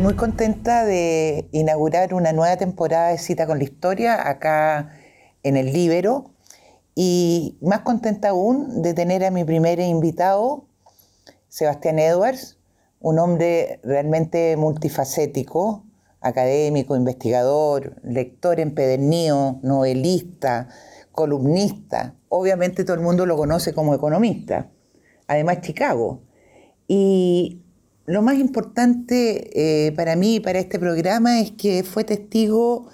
Estoy muy contenta de inaugurar una nueva temporada de Cita con la Historia acá en el Libero y más contenta aún de tener a mi primer invitado, Sebastián Edwards, un hombre realmente multifacético, académico, investigador, lector empedernido, novelista, columnista. Obviamente todo el mundo lo conoce como economista. Además, Chicago. Y lo más importante eh, para mí y para este programa es que fue testigo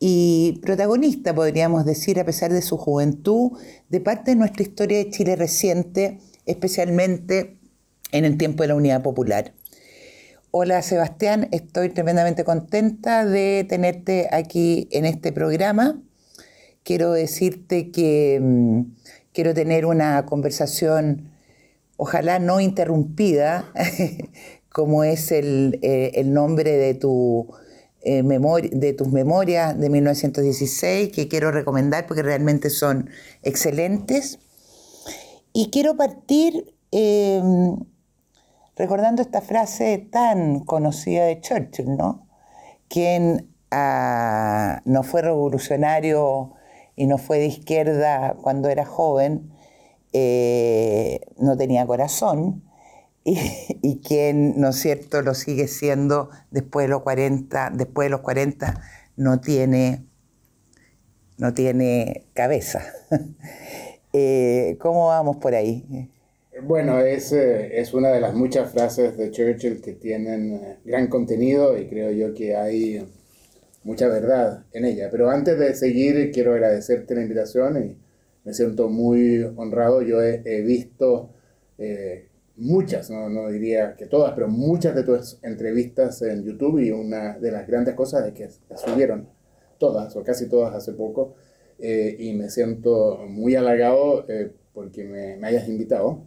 y protagonista, podríamos decir, a pesar de su juventud, de parte de nuestra historia de Chile reciente, especialmente en el tiempo de la Unidad Popular. Hola Sebastián, estoy tremendamente contenta de tenerte aquí en este programa. Quiero decirte que mm, quiero tener una conversación ojalá no interrumpida, como es el, eh, nombre de, tu, eh, de tus memorias de 1916, que quiero recomendar porque realmente son excelentes. Y quiero partir em, recordando esta frase tan conocida de Churchill, ¿no? Quien ah, no fue revolucionario y no fue de izquierda cuando era joven, eh, no tenía corazón y, quien, ¿no es cierto?, lo sigue siendo después de los 40, después de los 40 no tiene, no tiene cabeza. Eh, ¿Cómo vamos por ahí? Bueno, es, eh, es una de las muchas frases de Churchill que tienen gran contenido y creo yo que hay mucha verdad en ella. Pero antes de seguir, quiero agradecerte la invitación me siento muy honrado. Yo he, visto eh, muchas, no, diría que todas, pero muchas de tus entrevistas en YouTube y una de las grandes cosas es que las subieron todas o casi todas hace poco eh, y me siento muy halagado eh, porque me, me, hayas invitado.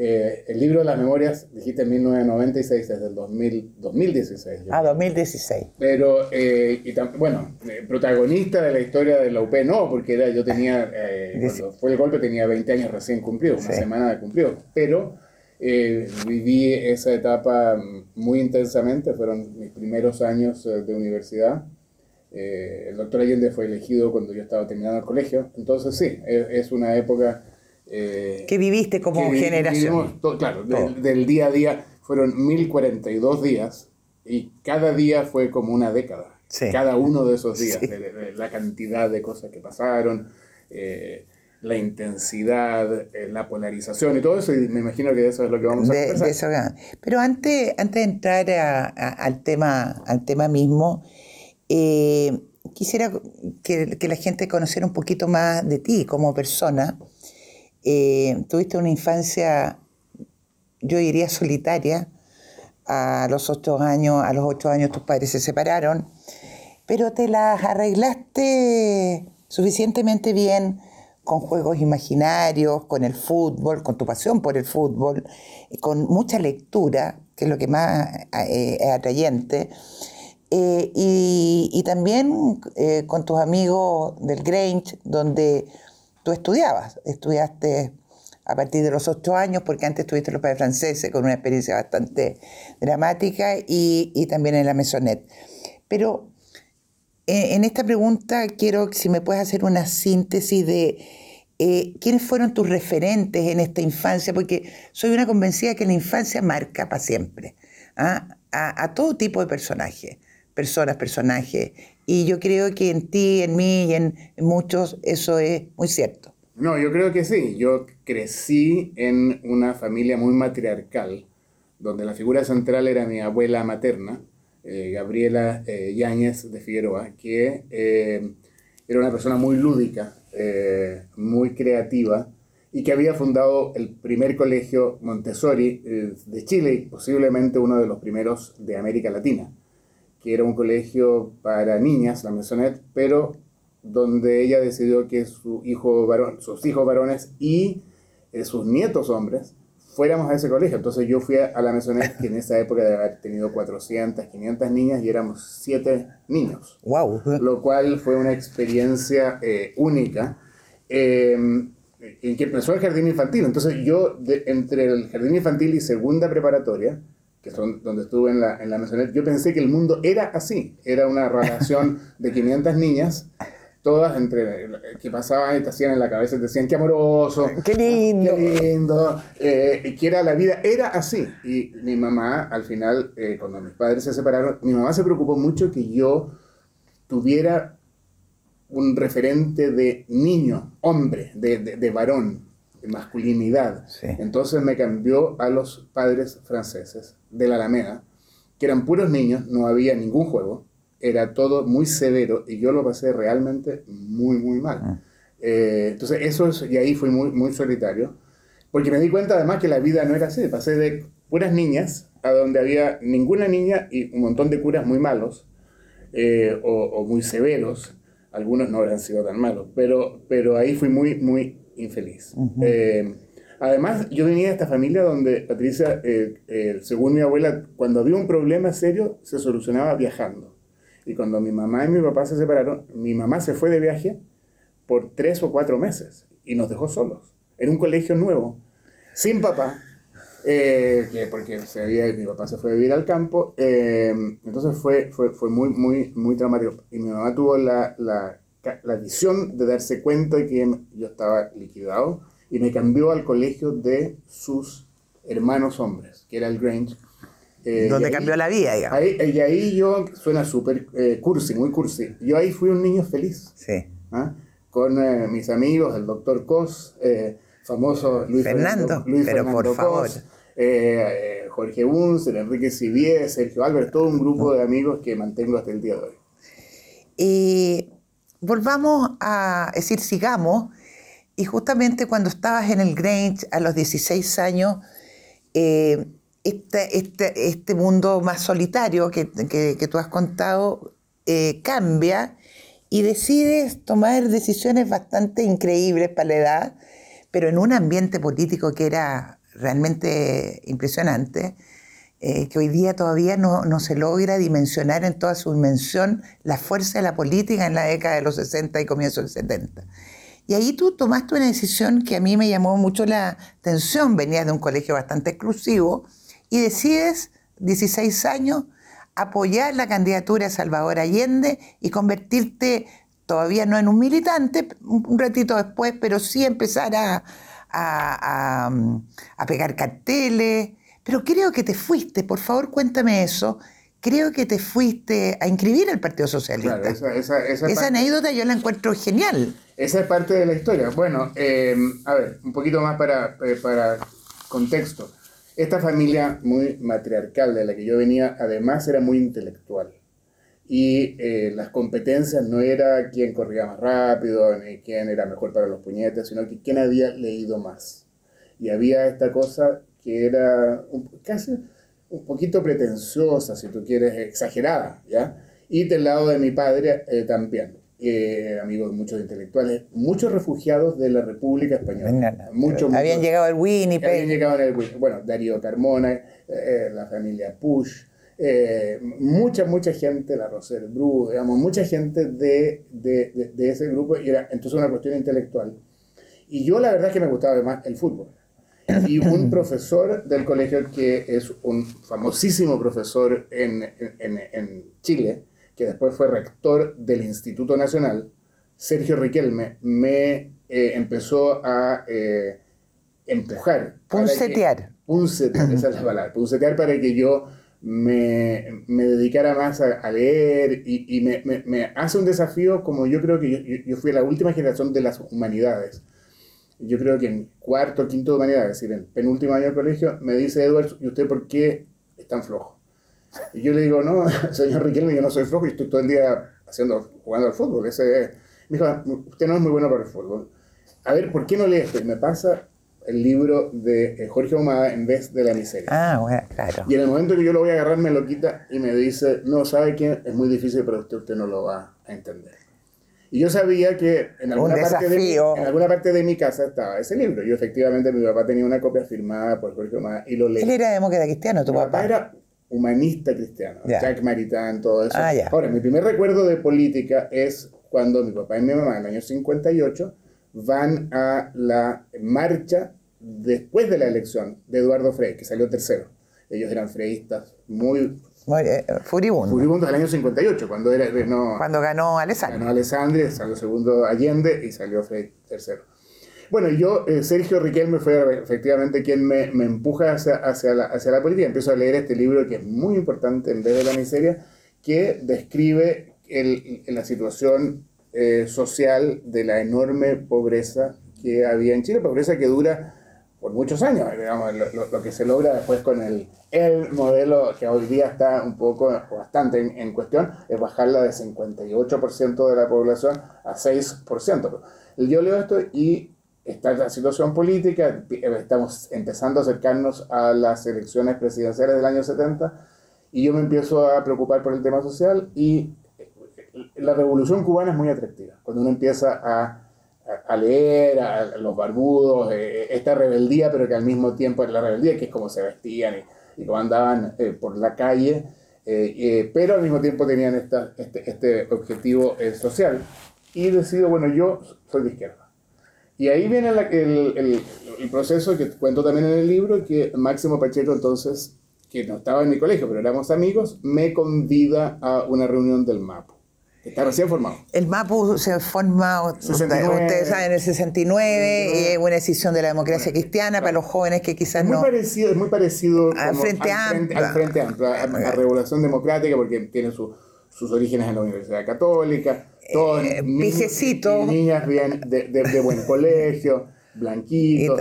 Eh, el libro de las memorias, dijiste en 1996, es del 2016. Ah, 2016. Pero, eh, y bueno, eh, protagonista de la historia de la UP no, porque era, yo tenía, cuando fue el golpe tenía 20 años recién cumplidos, una semana de cumplido. Pero viví esa etapa muy intensamente, fueron mis primeros años de universidad. el doctor Allende fue elegido cuando yo estaba terminando el colegio, entonces sí, es una época eh, que viviste como generación. claro, del, día a día fueron 1042 días y cada día fue como una década. Cada uno de esos días, la cantidad de cosas que pasaron, eh, la intensidad, eh, la polarización y todo eso, y me imagino que eso es lo que vamos a de, Pero antes, antes de entrar al, tema, al tema mismo, quisiera que, que, la gente conociera un poquito más de ti como persona. Eh, tuviste una infancia, yo diría solitaria. A los ocho años, a los ocho años tus padres se separaron, pero te las arreglaste suficientemente bien con juegos imaginarios, con el fútbol, con tu pasión por el fútbol, con mucha lectura, que es lo que más eh, es atrayente, eh, y, y, también con tus amigos del Grange, donde tú estudiabas, estudiaste a partir de los ocho años, porque antes estuviste en los padres franceses con una experiencia bastante dramática y, también en la Mesonet. Pero eh, en esta pregunta quiero si me puedes hacer una síntesis de eh, quiénes fueron tus referentes en esta infancia, porque soy una convencida que la infancia marca para siempre ¿ah? a, todo tipo de personajes, personas, personajes, y yo creo que en ti, en mí y en, muchos eso es muy cierto. No, yo creo que sí. Yo crecí en una familia muy matriarcal, donde la figura central era mi abuela materna, eh, Gabriela eh, Yáñez de Figueroa, que eh, era una persona muy lúdica, muy creativa, y que había fundado el primer colegio Montessori de Chile posiblemente uno de los primeros de América Latina que era un colegio para niñas, la Mesonet, pero donde ella decidió que su hijo varón, sus hijos varones y eh, sus nietos hombres fuéramos a ese colegio. Entonces yo fui a, la Mesonet, que en esa época debe haber tenido 400, 500 niñas y éramos 7 niños. ¡Wow! Lo cual fue una experiencia eh, única. Em, en que empezó el jardín infantil. Entonces yo, entre el jardín infantil y segunda preparatoria, que son donde estuve en la, en la yo pensé que el mundo era así, era una relación de 500 niñas todas entre que pasaban y te hacían en la cabeza y te decían qué amoroso, qué lindo, qué lindo, eh, que era la vida, era así. Y mi mamá, al final, eh, cuando mis padres se separaron, mi mamá se preocupó mucho que yo tuviera un referente de niño, hombre, de, de, varón, masculinidad. Entonces me cambió a los padres franceses de la Alameda, que eran puros niños, no había ningún juego era todo muy severo y yo lo pasé realmente muy, muy mal. Ah. Eh, entonces, eso es, y ahí fui muy, muy solitario, porque me di cuenta además que la vida no era así. Pasé de puras niñas a donde había ninguna niña y un montón de curas muy malos eh, o, muy severos. Algunos no habrán sido tan malos, pero, pero ahí fui muy, muy infeliz. Eh, además, yo venía de esta familia donde Patricia, según mi abuela, cuando había un problema serio, se solucionaba viajando. Y cuando mi mamá y mi papá se separaron, mi mamá se fue de viaje por tres o cuatro meses y nos dejó solos en un colegio nuevo, sin papá, eh, porque se había, mi papá se fue a vivir al campo, eh, entonces fue, fue, fue, muy, muy, muy traumático. Y mi mamá tuvo la, la, la visión de darse cuenta de que yo estaba liquidado y me cambió al colegio de sus hermanos hombres, que era el Grange, eh, Donde cambió la vida, digamos. Ahí, y ahí yo, suena súper eh, cursi, muy cursi. Yo ahí fui un niño feliz. Sí. ¿ah? Con eh, mis amigos, el doctor Cos, famoso Luis Fernando. Luis pero por favor. Jorge Bunzel, Enrique Sivier, Sergio Álvarez, todo un grupo de amigos que mantengo hasta el día de hoy. Y volvamos a decir, sigamos. Y justamente cuando estabas en el Grange a los 16 años, este, este, este mundo más solitario que, tú has contado eh, cambia y decides tomar decisiones bastante increíbles para la edad, pero en un ambiente político que era realmente impresionante, eh, que hoy día todavía no, no, se logra dimensionar en toda su dimensión la fuerza de la política en la década de los 60 y comienzo del 70. Y ahí tú tomaste una decisión que a mí me llamó mucho la atención. Venías de un colegio bastante exclusivo, y decides, 16 años, apoyar la candidatura de Salvador Allende y convertirte todavía no en un militante, un ratito después, pero sí empezar a, a, pegar carteles. Pero creo que te fuiste, por favor cuéntame eso, creo que te fuiste a inscribir al Partido Socialista. esa, anécdota yo la encuentro genial. Esa es parte de la historia. Bueno, eh, a ver, un poquito más para, eh, para contexto. Esta familia muy matriarcal de la que yo venía, además era muy intelectual. Y eh, las competencias no era quién corría más rápido, ni quién era mejor para los puñetes, sino que quién había leído más. Y había esta cosa que era casi un poquito pretenciosa, si tú quieres, exagerada, ¿ya? Y del lado de mi padre eh, también eh, amigos de muchos intelectuales, muchos refugiados de la República Española. muchos, habían llegado al Winnipeg. Habían llegado al Bueno, Darío Carmona, eh, eh, la familia Push, eh, mucha, mucha gente, la Roser Bru, digamos, mucha gente de, de, de, ese grupo, y era entonces una cuestión intelectual. Y yo la verdad es que me gustaba además el fútbol. Y un profesor del colegio que es un famosísimo profesor en, en, en Chile, que después fue rector del Instituto Nacional, Sergio Riquelme, me eh, empezó a eh, empujar. Punsetear. Punsetear, esa es la palabra. Punsetear para que yo me, me dedicara más a, leer y, y me, me, me, hace un desafío como yo creo que yo, yo, fui la última generación de las humanidades. Yo creo que en cuarto, quinto de humanidades, es decir, en penúltimo año de colegio, me dice Edward, ¿y usted por qué es tan flojo? Y yo le digo, no, señor Riquelme, yo no soy flojo y estoy todo el día haciendo, jugando al fútbol. Ese, me dijo, usted no es muy bueno para el fútbol. A ver, ¿por qué no lee esto? Y me pasa el libro de eh, Jorge Ahumada en vez de La Miseria. Ah, bueno, claro. Y en el momento que yo lo voy a agarrar, me lo quita y me dice, no, ¿sabe qué? Es muy difícil, pero usted, usted no lo va a entender. Y yo sabía que en alguna, parte de mi, en alguna parte de mi casa estaba ese libro. Y efectivamente mi papá tenía una copia firmada por Jorge Ahumada y lo leí. Él era demócrata cristiano, tu papá. era humanista cristiano, Jack Maritain, todo eso. Ah, Ahora, mi primer recuerdo de política es cuando mi papá y mi mamá en el año 58 van a la marcha después de la elección de Eduardo Frey, que salió tercero. ellos eran freístas muy eh, furibundos. Furibundos del año 58, cuando, era, no, cuando ganó Alessandri. Ganó Alessandri, salió segundo Allende y salió Frey tercero. Bueno, yo, eh, Sergio Riquelme fue efectivamente quien me, me empuja hacia, hacia, la, hacia la política. Empiezo a leer este libro que es muy importante en vez de la miseria, que describe el, la situación eh, social de la enorme pobreza que había en Chile, pobreza que dura por muchos años, digamos, lo, que se logra después con el, el modelo que hoy día está un poco, bastante en, cuestión, es bajarla de 58% de la población a 6%. Yo leo esto y está la situación política, estamos empezando a acercarnos a las elecciones presidenciales del año 70 y yo me empiezo a preocupar por el tema social y la revolución cubana es muy atractiva. Cuando uno empieza a, a leer a, los barbudos, eh, esta rebeldía, pero que al mismo tiempo es la rebeldía, que es como se vestían y, y cómo andaban eh, por la calle, eh, pero al mismo tiempo tenían esta, este, este objetivo social. Y decido, bueno, yo soy de izquierda. Y ahí viene el, el, el, proceso que cuento también en el libro, que Máximo Pacheco entonces, que no estaba en mi colegio, pero éramos amigos, me convida a una reunión del MAPO. Está recién formado. El MAPU se forma, ustedes saben, en el 69, y es una decisión de la democracia cristiana para los jóvenes que quizás muy Parecido, es muy parecido al Frente Amplio. Al Frente Amplio, a, la Revolución Democrática, porque tiene sus orígenes en la Universidad Católica, todos eh, niñas bien de, de, buen colegio, blanquitos,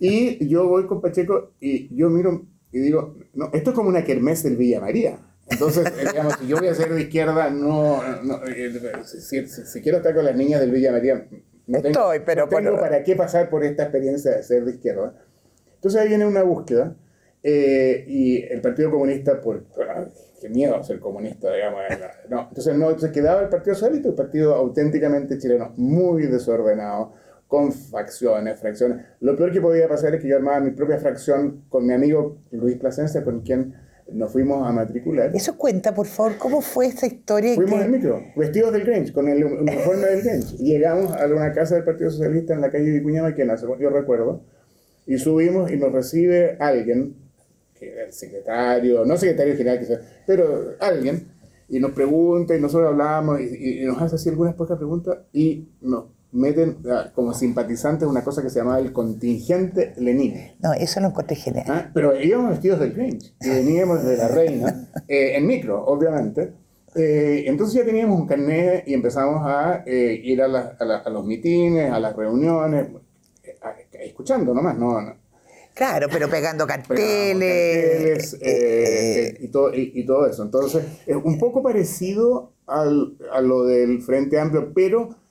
Y yo voy con Pacheco y yo miro y digo, no, esto es como una kermés del Villa María. Entonces, eh, digamos, si yo voy a ser de izquierda, no, eh, si, quiero estar con las niñas del Villa María, no tengo, Estoy, pero, tengo para qué pasar por esta experiencia de ser de izquierda. Entonces ahí viene una búsqueda eh, y el Partido Comunista, por, qué miedo ser comunista, digamos. No, entonces no se quedaba el Partido Socialista, el partido auténticamente chileno, muy desordenado, con facciones, fracciones. Lo peor que podía pasar es que yo armaba mi propia fracción con mi amigo Luis Plasencia, con quien nos fuimos a matricular. Eso cuenta, por favor, ¿cómo fue esa historia? Fuimos en micro, vestidos del Grange, con el uniforme del Grange. Llegamos a una casa del Partido Socialista en la calle de Vicuña que según yo recuerdo, y subimos y nos recibe alguien, que era el secretario, no secretario general quizás, pero alguien, y nos pregunta, y nosotros hablamos, y, y nos hace así algunas pocas preguntas, y nos meten como simpatizantes una cosa que se llamaba el contingente Lenin. No, eso lo encontré genial. ¿Ah? Pero íbamos vestidos del Grinch y veníamos de la reina, eh, en micro, obviamente. Eh, entonces ya teníamos un carnet y empezamos a eh, ir a, a, los mitines, a las reuniones, escuchando nomás, no, no. Claro, pero pegando carteles. y, todo, y, todo eso. Entonces, es un poco parecido al, a lo del Frente Amplio, pero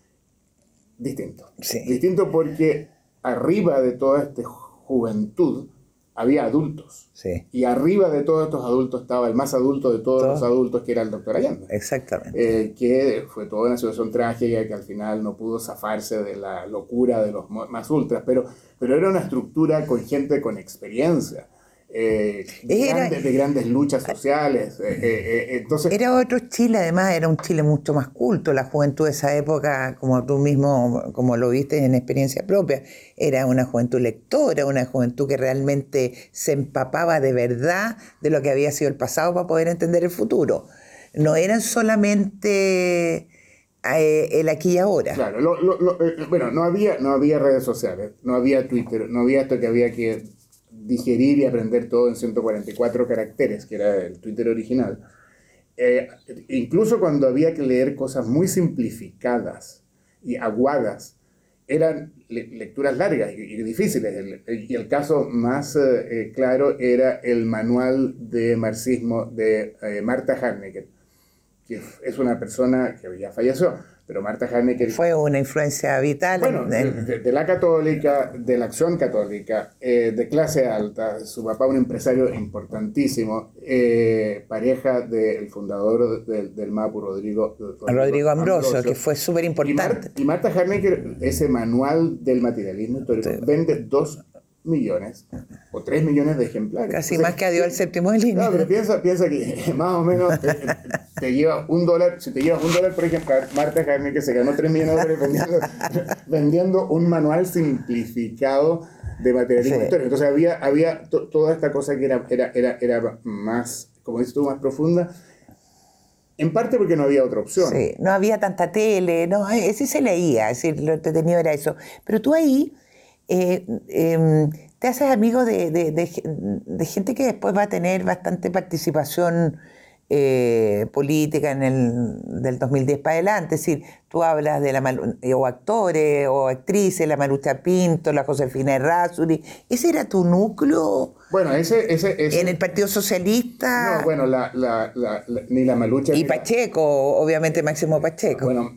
distinto. Distinto porque arriba de toda esta juventud había adultos. Y arriba de todos estos adultos estaba el más adulto de todos los adultos, que era el doctor Allende. Exactamente. Eh, que fue toda una situación trágica que al final no pudo zafarse de la locura de los más ultras, pero, pero era una estructura con gente con experiencia. Eh, de, grandes, luchas sociales. Eh, eh, entonces, era otro Chile, además, era un Chile mucho más culto. La juventud de esa época, como tú mismo, como lo viste en experiencia propia, era una juventud lectora, una juventud que realmente se empapaba de verdad de lo que había sido el pasado para poder entender el futuro. No eran solamente el aquí y ahora. Claro, bueno, no había, no había redes sociales, no había Twitter, no había esto que había que digerir y aprender todo en 144 caracteres, que era el Twitter original. Eh, incluso cuando había que leer cosas muy simplificadas y aguadas, eran lecturas largas y, difíciles. y el caso más eh, claro era el manual de marxismo de eh, Marta Harnecker, que es una persona que ya falleció, pero Marta Harnecker... Fue una influencia vital. Bueno, de, la católica, de la acción católica, eh, de clase alta, su papá un empresario importantísimo, eh, pareja del fundador del MAPU, Rodrigo, Rodrigo, Ambrosio, que fue súper importante. Y, Marta Harnecker, ese manual del materialismo histórico, vende dos millones o tres millones de ejemplares. Casi más que a Dios el séptimo de línea. No, pero piensa, piensa que más o menos te, lleva un dólar, si te llevas un dólar por ejemplar, Marta Carne que se ganó tres millones de dólares vendiendo, vendiendo un manual simplificado de materialismo histórico. Entonces había, había toda esta cosa que era, era, era, era más, como dices tú, más profunda. En parte porque no había otra opción. Sí, no había tanta tele, no, eh, sí se leía, es decir, lo entretenido era eso. Pero tú ahí eh, em, te haces amigo de, de, de, gente que después va a tener bastante participación eh, política en el del 2010 para adelante. Es decir, tú hablas de la o actores o actrices, la Marucha Pinto, la Josefina Errázuri. ¿Ese era tu núcleo? Bueno, ese, ese, ¿En el Partido Socialista? No, bueno, la, la, ni la Malucha. Y Pacheco, obviamente Máximo Pacheco. Bueno,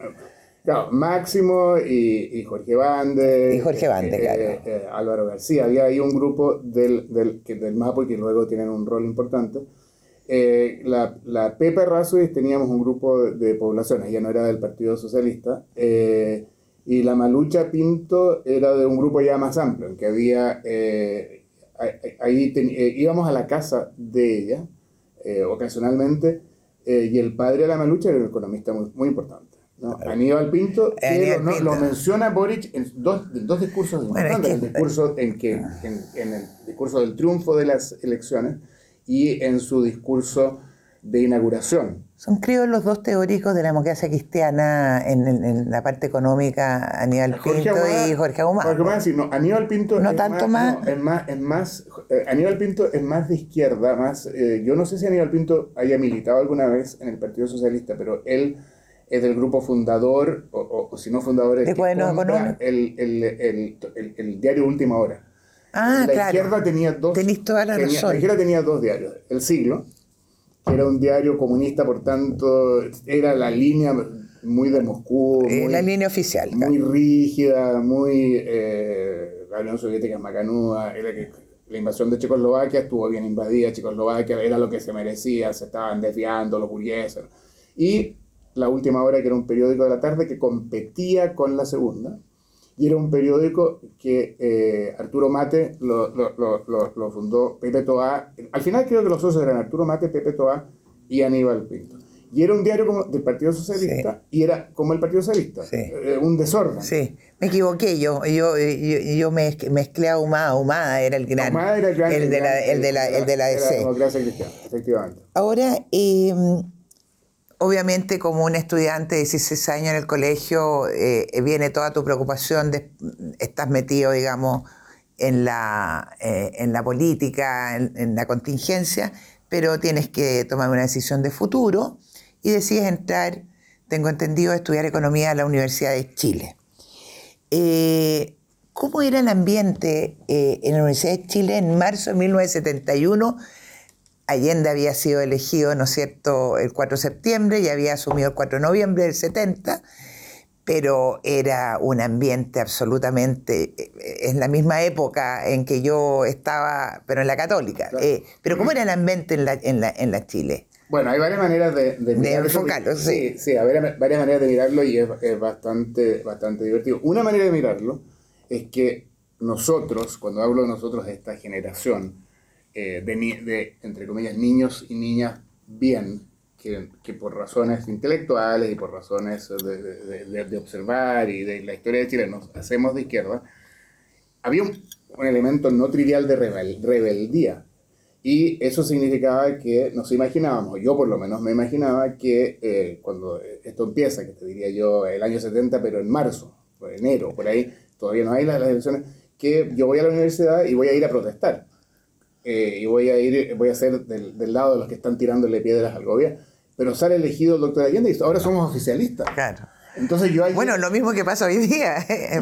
Claro, Máximo y, Jorge Bande. Y Jorge Bande, eh, claro. Eh, eh, Álvaro García. Había ahí un grupo del, del, del MAPO que luego tienen un rol importante. la, la Pepe Razui teníamos un grupo de, población, ella no era del Partido Socialista. y la Malucha Pinto era de un grupo ya más amplio, en que había. ahí íbamos a la casa de ella ocasionalmente. y el padre de la Malucha era un economista muy, muy importante. Aníbal Pinto, lo, menciona Boric en dos, dos discursos importantes, el discurso en, que, en, el discurso del triunfo de las elecciones y en su discurso de inauguración. Son creo los dos teóricos de la democracia cristiana en, la parte económica, Aníbal Pinto y Jorge Ahumada. no, Aníbal Pinto no es, tanto más, es más, es más eh, Aníbal Pinto es más de izquierda, más eh, yo no sé si Aníbal Pinto haya militado alguna vez en el Partido Socialista, pero él es del grupo fundador, o, si no fundador, es el, el, el, diario Última Hora. Ah, la claro. izquierda tenía dos. toda la tenía, La izquierda tenía dos diarios. El Siglo, que era un diario comunista, por tanto, era la línea muy de Moscú. Eh, la línea oficial. Muy rígida, muy. Eh, la Unión Soviética es macanuda. Era que la invasión de Checoslovaquia estuvo bien invadida. Checoslovaquia era lo que se merecía, se estaban desviando los burgueses. Y la Última Hora, que era un periódico de la tarde que competía con La Segunda. Y era un periódico que eh, Arturo Mate lo, lo, fundó Pepe Toá. Al final creo que los socios eran Arturo Mate, Pepe Toá y Aníbal Pinto. Y era un diario como del Partido Socialista y era como el Partido Socialista, eh, un desorden. Sí, me equivoqué yo, yo, yo, yo mezclé a Humada, Humada era el gran, era el, gran, el, de la, el, de la, el de la DC. La democracia cristiana, efectivamente. Ahora, eh, Obviamente, como un estudiante de 16 años en el colegio, eh, viene toda tu preocupación, de, estás metido, digamos, en la, eh, en la política, en, la contingencia, pero tienes que tomar una decisión de futuro y decides entrar, tengo entendido, a estudiar economía en la Universidad de Chile. Eh, ¿Cómo era el ambiente en la Universidad de Chile en marzo de 1971? Allende había sido elegido, ¿no es cierto?, el 4 de septiembre y había asumido el 4 de noviembre del 70, pero era un ambiente absolutamente, eh, es la misma época en que yo estaba, pero en la católica. Eh, pero ¿cómo era el ambiente en la, en la, en la Chile? Bueno, hay varias maneras de, de, enfocarlo, sí. Sí, hay varias maneras de mirarlo y es, es, bastante, bastante divertido. Una manera de mirarlo es que nosotros, cuando hablo de nosotros, de esta generación, eh, de, entre comillas, niños y niñas bien, que, que, por razones intelectuales y por razones de, de, observar y de la historia de Chile nos hacemos de izquierda, había un, un elemento no trivial de rebeldía. Y eso significaba que nos imaginábamos, yo por lo menos me imaginaba que eh, cuando esto empieza, que te diría yo el año 70, pero en marzo, o enero, por ahí, todavía no hay las elecciones, que yo voy a la universidad y voy a ir a protestar eh, y voy a ir, voy a ser del, del, lado de los que están tirándole piedras al gobierno. Pero sale elegido el doctor Allende y ahora somos oficialistas. Claro. Entonces yo Bueno, lo mismo que pasa hoy día.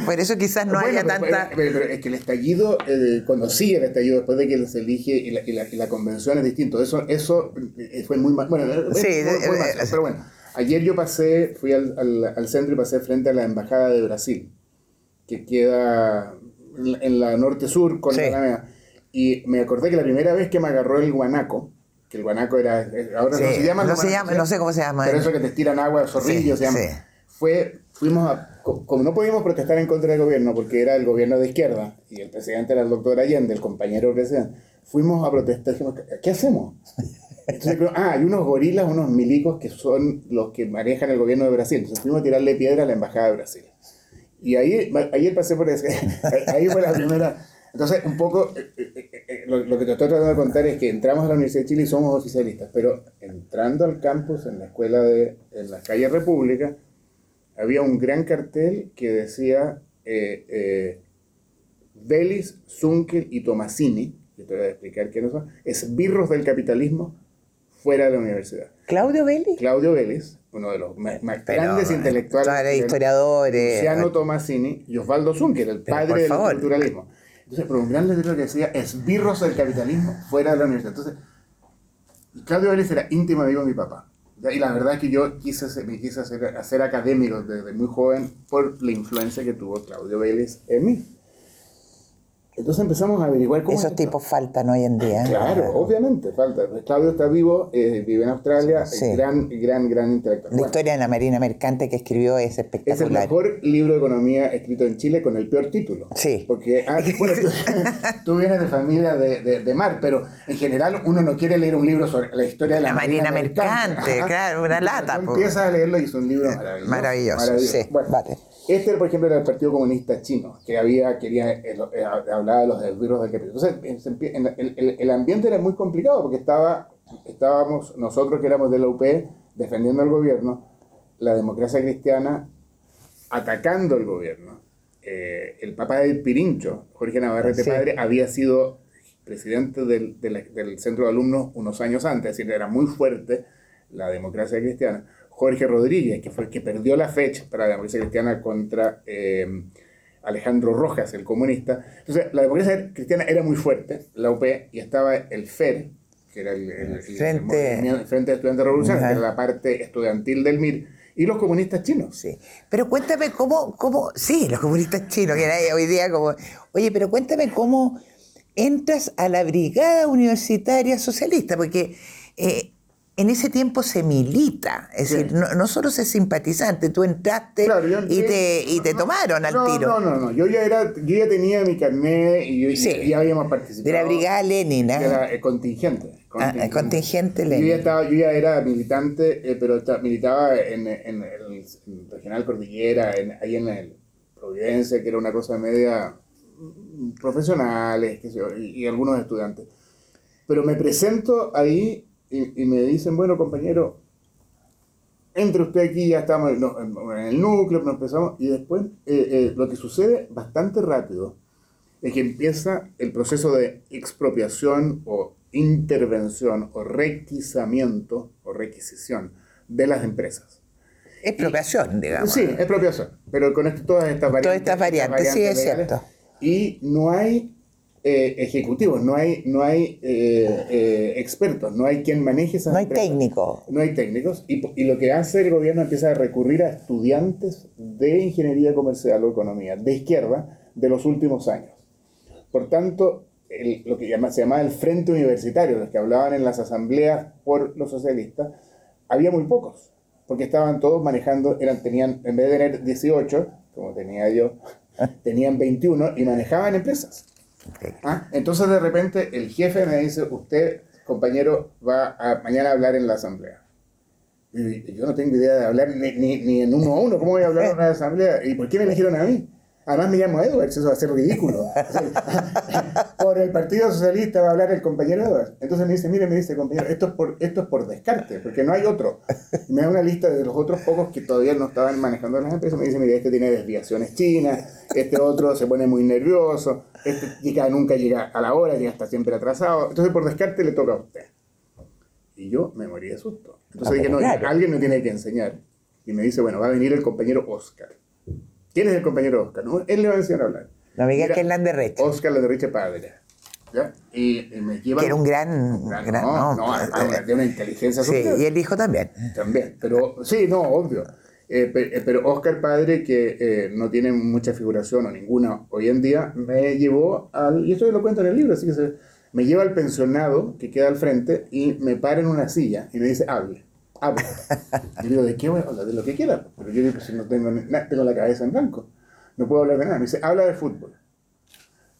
Por eso quizás no haya tanta. Pero, es que el estallido, eh, cuando sigue el estallido, después de que se elige y la, y la, y la convención es distinto. Eso, eso eh, fue muy mal. Bueno, sí, pero bueno, ayer yo pasé, fui al, al, al, centro y pasé frente a la embajada de Brasil, que queda en la norte-sur con la y me acordé que la primera vez que me agarró el guanaco, que el guanaco era. Ahora no se llama. No, se llama, no sé cómo se llama. Pero eso que te tiran agua, zorrillos, se llama. Fue, fuimos a. Como no podíamos protestar en contra del gobierno, porque era el gobierno de izquierda, y el presidente era el doctor Allende, el compañero presidente, fuimos a protestar. Dijimos, ¿qué hacemos? Entonces, ah, hay unos gorilas, unos milicos que son los que manejan el gobierno de Brasil. Entonces fuimos a tirarle piedra a la embajada de Brasil. Y ahí, ayer pasé por ese. Ahí fue la primera Entonces, un poco, eh, eh, eh, lo, lo, que te estoy tratando de contar es que entramos a la Universidad de Chile y somos oficialistas, pero entrando al campus, en la escuela de, en la calle República, había un gran cartel que decía Vélez, Zunkel y Tomasini, que te voy a explicar quiénes son, esbirros del capitalismo fuera de la universidad. ¿Claudio Vélez? Claudio Vélez, uno de los más, más grandes intelectuales. Claro, historiadores. Luciano Tomasini y Osvaldo Zunkel, el padre del favor. culturalismo. Entonces, pero un gran letrero que decía esbirros del capitalismo fuera de la universidad. Entonces, Claudio Vélez era íntimo amigo de mi papá. Y la verdad es que yo quise, me quise hacer, hacer académico desde muy joven por la influencia que tuvo Claudio Vélez en mí. Entonces empezamos a averiguar cómo... Esos tipos faltan hoy en día. Claro, claro. obviamente, faltan. Claudio está vivo, eh, vive en Australia, sí. gran, gran, gran intelectual. La bueno, historia de la Marina Mercante que escribió es espectacular. Es el mejor libro de economía escrito en Chile con el peor título. Sí. Porque, ah, bueno, tú, tú, vienes de familia de, de, de, mar, pero en general uno no quiere leer un libro sobre la historia de la, la Marina, Marina Mercante. Mercante claro, una lata. Empieza a leerlo y es un libro maravilloso. Maravilloso, maravilloso. sí. Bueno, vale. Este, por ejemplo, era el Partido Comunista Chino, que había, quería, eh, eh, hablaba de los esbirros del capitalismo. Entonces, el, el, el, ambiente era muy complicado porque estaba, estábamos nosotros que éramos de la UP defendiendo al gobierno, la democracia cristiana atacando al gobierno. Eh, el papá del Pirincho, Jorge Navarrete sí. Padre, había sido presidente del, del, del centro de alumnos unos años antes, es decir, era muy fuerte la democracia cristiana. Jorge Rodríguez, que fue el que perdió la fecha para la democracia cristiana contra eh, Alejandro Rojas, el comunista. Entonces, la democracia cristiana era muy fuerte, la UP, y estaba el FER, que era el, el, el Frente, el, el Frente de Estudiantes Revolucionarios, que era la parte estudiantil del MIR, y los comunistas chinos. Sí. Pero cuéntame cómo, cómo, sí, los comunistas chinos, que era hoy día como, oye, pero cuéntame cómo entras a la brigada universitaria socialista, porque eh, en ese tiempo se milita, es decir, no, no, solo ser simpatizante, tú entraste claro, y, te, y te no, tomaron al no, tiro. No, no, no, yo ya, era, yo ya tenía mi carnet y yo, sí. ya habíamos participado. De la Brigada Lenina. Era el contingente. Contingente, ah, contingente Lenin. Yo ya, estaba, yo ya era militante, eh, pero estaba, militaba en, en, el Regional Cordillera, en, ahí en el Providencia, que era una cosa media profesionales qué sé yo, y, y algunos estudiantes. Pero me presento ahí y, y, me dicen, bueno, compañero, entre usted aquí, ya estamos en, el núcleo, nos empezamos, y después eh, eh, lo que sucede bastante rápido es que empieza el proceso de expropiación o intervención o requisamiento o requisición de las empresas. Expropiación, digamos. Sí, expropiación, pero con esto, todas estas variantes. Todas estas variantes, estas variantes sí, es cierto. Y no hay eh, ejecutivos, no hay, no hay eh, eh, expertos, no hay quien maneje esas No hay técnicos. No hay técnicos. Y, y, lo que hace el gobierno empieza a recurrir a estudiantes de ingeniería comercial o economía de izquierda de los últimos años. Por tanto, el, lo que llama, se llamaba el frente universitario, los que hablaban en las asambleas por los socialistas, había muy pocos, porque estaban todos manejando, eran, tenían, en vez de tener 18, como tenía yo, tenían 21 y manejaban empresas. ¿Ah? Entonces de repente el jefe me dice, usted, compañero, va a mañana a hablar en la asamblea. Y yo no tengo idea de hablar ni, ni, ni en uno a uno, ¿cómo voy a hablar en una asamblea? ¿Y por qué me eligieron a mí? Además me llamo Edwards, eso va a ser ridículo. por el Partido Socialista va a hablar el compañero Edwards. Entonces me dice, mire, me dice, compañero, esto es por, esto es por descarte, porque no hay otro. Y me da una lista de los otros pocos que todavía no estaban manejando las empresas. Me dice, mire, este tiene desviaciones chinas, este otro se pone muy nervioso, este llega, nunca llega a la hora, llega hasta siempre atrasado. Entonces por descarte le toca a usted. Y yo me morí de susto. Entonces ah, dije, no, alguien me tiene que enseñar. Y me dice, bueno, va a venir el compañero Oscar. ¿Quién es el compañero Oscar? ¿No? Él le va a enseñar a hablar. No me digas que es Landerreche. Oscar Landerreche padre. ¿Ya? Y, y, me lleva... Que era un gran... un gran, gran no, no, no, de una inteligencia social. Sí, y el hijo también. También, pero sí, no, obvio. Eh, pero Oscar Padre, que eh, no tiene mucha figuración o ninguna hoy en día, me llevó al... Y esto lo cuento en el libro, así que se, me lleva al pensionado que queda al frente y me para en una silla y me dice, hable hablo. Y digo, ¿de qué voy a hablar? De lo que quiera. Pero yo digo, si no tengo, tengo la cabeza en blanco, no puedo hablar de nada. Me dice, habla de fútbol.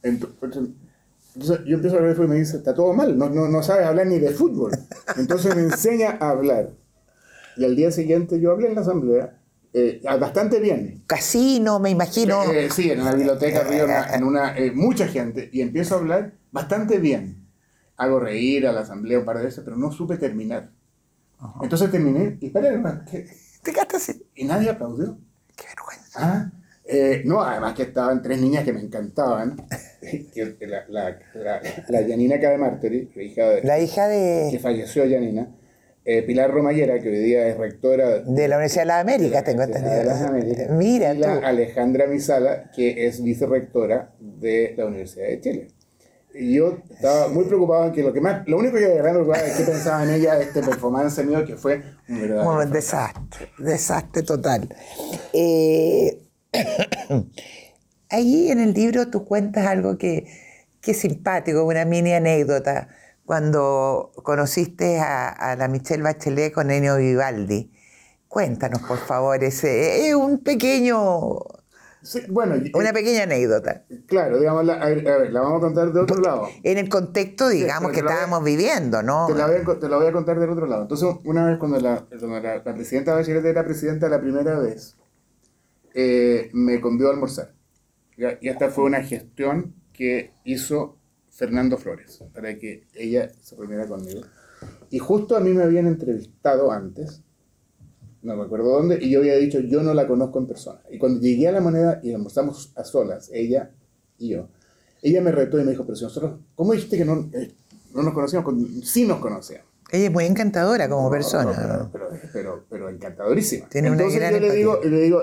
Entonces, entonces yo empiezo a hablar de fútbol y me dice, está todo mal, no, no, no sabes hablar ni de fútbol. Entonces me enseña a hablar. Y al día siguiente yo hablé en la asamblea, Eh, bastante bien. Casino, me imagino. Eh, sí, en una biblioteca, en una, mucha gente, y empiezo a hablar bastante bien. Hago reír a la asamblea un par de veces, pero no supe terminar. Entonces terminé y paré, ¿qué? ¿Te así? Y nadie aplaudió. Qué vergüenza. ¿Ah? Eh, no, además que estaban tres niñas que me encantaban. la, la, la, la Janina Cademarteri, la hija de... La hija de... Que falleció Janina. Eh, Pilar Romayera, que hoy día es rectora... De la Universidad de las Américas, tengo entendido. De las Américas. Mira y la Alejandra Misala, que es vicerrectora de la Universidad de Chile. Y yo estaba muy preocupado en que lo que más, lo único que me preocupaba es qué pensaba en ella este performance mío, que fue un verdadero... desastre, desastre total. Eh, Ahí en el libro tú cuentas algo que, que es simpático, una mini anécdota, cuando conociste a, la Michelle Bachelet con Ennio Vivaldi. Cuéntanos, por favor, ese es un pequeño... bueno, una pequeña anécdota. Claro, digamos, a, ver, la vamos a contar de otro lado. En el contexto, digamos, que estábamos viviendo, ¿no? Te la, voy a, te la, voy a, contar del otro lado. Entonces, una vez cuando la, cuando la, la presidenta Bachelet era presidenta la primera vez, eh, me convió a almorzar. Y esta fue una gestión que hizo Fernando Flores, para que ella se reuniera conmigo. Y justo a mí me habían entrevistado antes, no me acuerdo dónde, y yo había dicho, yo no la conozco en persona. Y cuando llegué a la moneda y almorzamos a solas, ella y yo, ella me retó y me dijo, pero si nosotros, ¿cómo dijiste que no, eh, no nos conocíamos? Sí nos conocíamos. Ella es muy encantadora como persona. pero, pero, encantadorísima. Entonces yo le digo, le digo,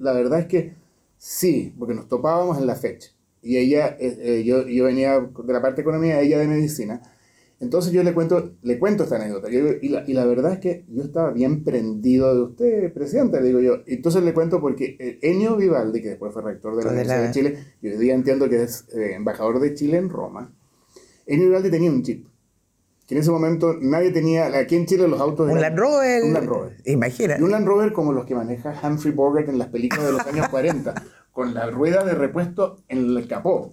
la verdad es que sí, porque nos topábamos en la fecha. Y ella, eh, eh, yo, yo venía de la parte de economía, ella de medicina. Entonces yo le cuento, le cuento esta anécdota. y, la, y, la, verdad es que yo estaba bien prendido de usted, presidente, le digo yo. Entonces le cuento porque eh, Enio Vivaldi, que después fue rector de la Universidad de, Chile, y hoy día entiendo que es embajador de Chile en Roma, Enio Vivaldi tenía un chip que en ese momento nadie tenía, aquí en Chile los autos... Un Land Rover. Un Land Rover. Imagina. Y un Land Rover como los que maneja Humphrey Bogart en las películas de los años 40, con la rueda de repuesto en el capó,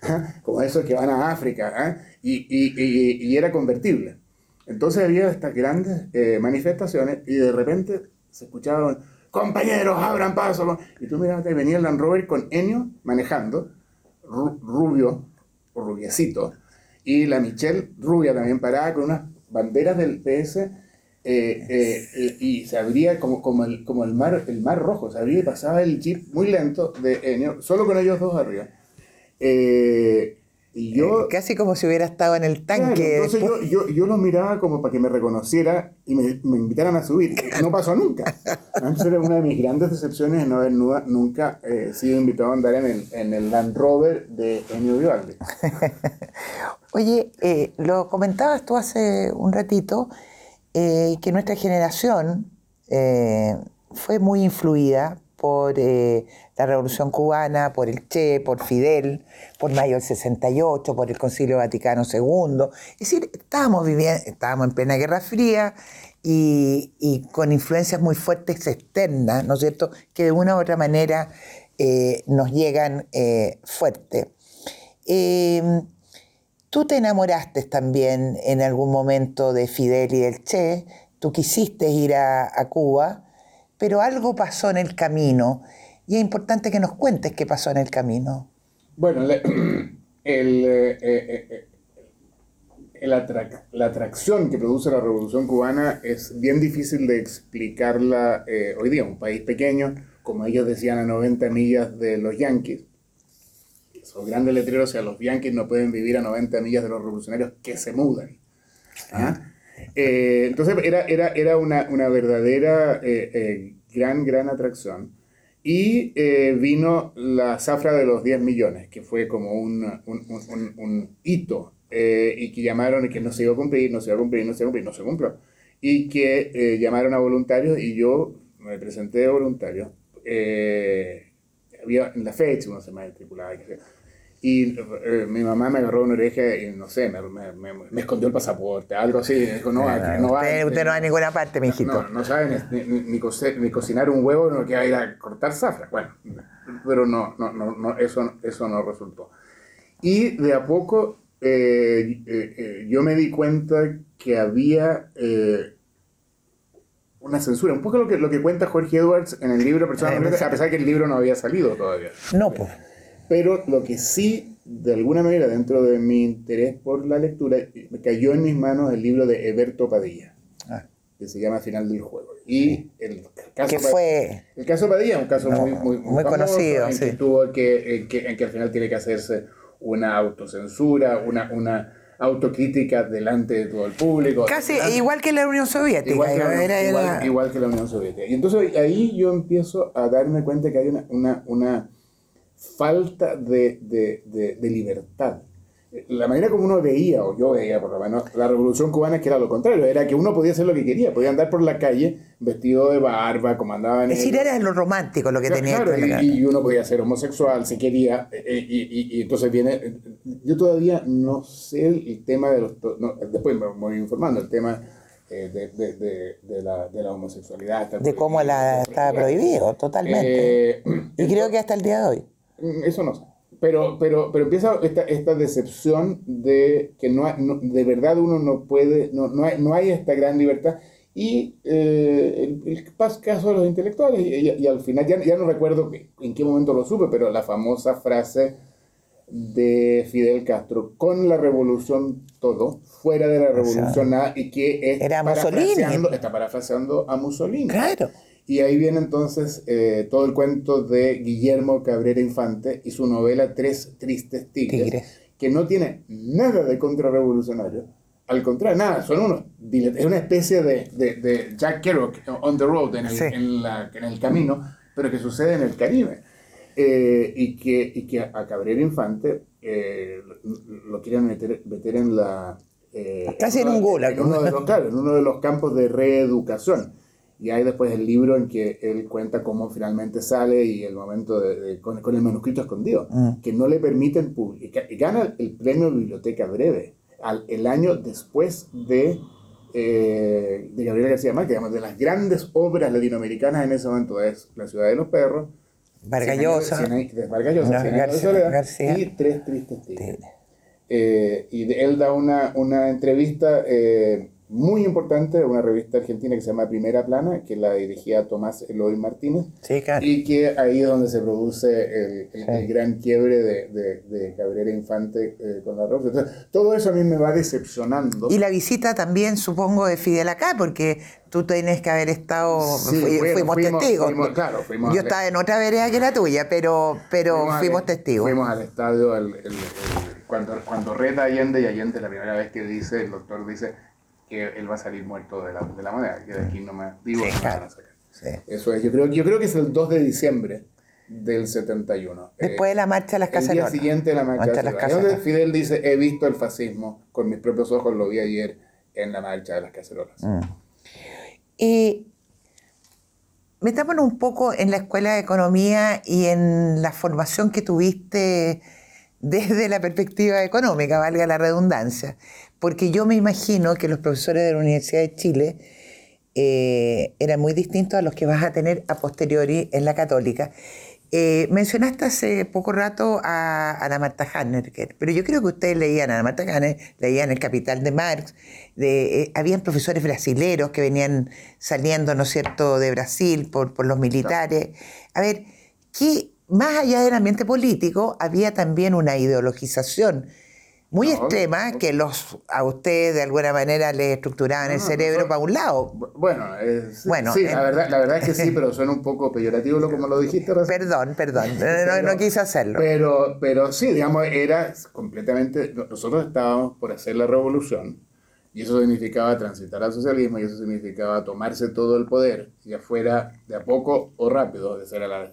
como esos que van a África, ¿eh? Y, y, y, era convertible. Entonces había estas grandes eh, manifestaciones y de repente se escuchaban, compañeros, abran paso. Y tú mirabas, venía el Land Rover con Enio manejando, rubio, o rubiecito, y la Michelle rubia también parada con unas banderas del PS eh, eh, y se abría como, como, el, como el, mar, el mar rojo, se abría y pasaba el jeep muy lento de Enio, solo con ellos dos arriba. Eh, y yo, eh, Casi como si hubiera estado en el tanque. entonces yo, yo, yo, lo miraba como para que me reconociera y me, me invitaran a subir. No pasó nunca. Entonces era una de mis grandes decepciones no haber nunca eh, sido invitado a andar en el, en el Land Rover de Ennio Vivaldi. Oye, eh, lo comentabas tú hace un ratito, que nuestra generación fue muy influida por eh, la Revolución Cubana, por el Che, por Fidel, por mayo del 68, por el Concilio Vaticano II. Es decir, estábamos, viviendo, estábamos en plena Guerra Fría y, con influencias muy fuertes externas, ¿no es cierto?, que de una u otra manera eh, nos llegan eh, fuerte. Em, tú te enamoraste también en algún momento de Fidel y del Che, tú quisiste ir a Cuba pero algo pasó en el camino y es importante que nos cuentes qué pasó en el camino. Bueno, el, eh, eh, eh, la atracción que produce la Revolución Cubana es bien difícil de explicarla hoy día. Un país pequeño, como ellos decían, a 90 millas de los Yankees. Esos grandes letreros, o sea, los Yankees no pueden vivir a 90 millas de los revolucionarios que se mudan. ¿Ah? Eh, entonces era, era, era una, una verdadera eh, gran, gran atracción. Y vino la zafra de los 10 millones, que fue como un, un, un, un hito, y que llamaron y que no se iba a cumplir, no se iba a cumplir, no se iba a cumplir, no se cumplió. Y que llamaron a voluntarios y yo me presenté de voluntario. había en la fecha uno se me matriculaba, y eh, mi mamá me agarró una oreja y no sé, me, me, me, escondió el pasaporte, algo así. Dijo, no, no va. Usted, no va a ninguna parte, mi hijito. No, no saben ni, ni, ni, cocinar un huevo, no que va a ir a cortar zafra. Bueno, pero no, no, no, eso, eso no resultó. Y de a poco eh, eh, yo me di cuenta que había una censura. Un poco lo que, lo que cuenta Jorge Edwards en el libro personalmente, a pesar que el libro no había salido todavía. No, pues. Pero lo que sí, de alguna manera, dentro de mi interés por la lectura, me cayó en mis manos el libro de Eberto Padilla, ah. que se llama Final del Juego. Y el caso, fue? el caso Padilla es un caso muy, muy, muy, conocido, en, que tuvo que, en que, en que al final tiene que hacerse una autocensura, una, una autocrítica delante de todo el público. Casi igual que la Unión Soviética. Igual que la, Unión Soviética. Y entonces ahí yo empiezo a darme cuenta que hay una, una, una falta de, de, de, libertad. La manera como uno veía, o yo veía por lo menos, la revolución cubana, que era lo contrario, era que uno podía hacer lo que quería, podía andar por la calle vestido de barba, como andaba Es decir, era lo romántico lo que tenía. Claro, y, y, uno podía ser homosexual si quería, eh, eh, y, y, entonces viene, yo todavía no sé el tema de los, después me voy informando, el tema eh, de, de, de, la, de la homosexualidad. De cómo la, está prohibido, totalmente. y creo que hasta el día de hoy. Mm, eso no sé. Pero, pero, pero empieza esta, esta decepción de que no, de verdad uno no puede, no, no, hay, no hay esta gran libertad. Y eh, el, el, caso de los intelectuales, y, al final ya, ya, no recuerdo en qué momento lo supe, pero la famosa frase de Fidel Castro, con la revolución todo, fuera de la revolución nada, y que es Era Mussolini. está parafraseando a Mussolini. Claro. Y ahí viene entonces eh, todo el cuento de Guillermo Cabrera Infante y su novela Tres Tristes Tigres, que no tiene nada de contrarrevolucionario. Al contrario, nada, son unos. Es una especie de, de, Jack Kerouac on the road, en el, en, la, en el, camino, pero que sucede en el Caribe. Eh, y, que, y que a Cabrera Infante eh, lo, quieren meter, meter en la. Casi en un gulag. En uno, de los, claro, en uno de los campos de reeducación y hay después el libro en que él cuenta cómo finalmente sale y el momento de, con, el manuscrito escondido, mm. que no le permiten publicar. Gana el premio Biblioteca Breve al, el año después de, eh, de Gabriel García Márquez, de las grandes obras latinoamericanas en ese momento es La ciudad de los perros, Vargallosa, y Tres tristes tigres. Eh, y él da una, una entrevista eh, muy importante, una revista argentina que se llama Primera Plana, que la dirigía Tomás Eloy Martínez, y que ahí es donde se produce el, gran quiebre de, de, Cabrera Infante eh, con la Rosa. todo eso a mí me va decepcionando. Y la visita también, supongo, de Fidel acá, porque tú tienes que haber estado, fuimos, testigos. claro, Yo estaba en otra vereda que la tuya, pero, pero fuimos, testigos. Fuimos al estadio cuando, cuando Reta Allende y Allende la primera vez que dice, el doctor dice que él va a salir muerto de la, de la moneda, que de aquí no me digo sí, claro. Eso es, yo creo, yo creo que es el 2 de diciembre del 71. Después de la marcha de las Caserolas. El día siguiente de la marcha, de las Caserolas. Fidel dice, he visto el fascismo con mis propios ojos, lo vi ayer en la marcha de las Caserolas. Mm. Y metámonos un poco en la escuela de economía y en la formación que tuviste desde la perspectiva económica, valga la redundancia porque yo me imagino que los profesores de la Universidad de Chile eh, eran muy distintos a los que vas a tener a posteriori en la católica. Eh, mencionaste hace poco rato a Ana Marta Hanner, pero yo creo que ustedes leían a Ana Marta Hanner, leían El Capital de Marx, de, eh, habían profesores brasileros que venían saliendo, ¿no es cierto?, de Brasil por, por los militares. A ver, ¿qué, más allá del ambiente político, había también una ideologización muy extrema que los a ustedes de alguna manera le estructuraban el cerebro para un lado. Bueno, bueno sí, la, verdad, la verdad es que sí, pero suena un poco peyorativo lo como lo dijiste Perdón, perdón, no, quise hacerlo. Pero, pero sí, digamos, era completamente... Nosotros estábamos por hacer la revolución y eso significaba transitar al socialismo y eso significaba tomarse todo el poder, ya fuera de a poco o rápido, de ser a la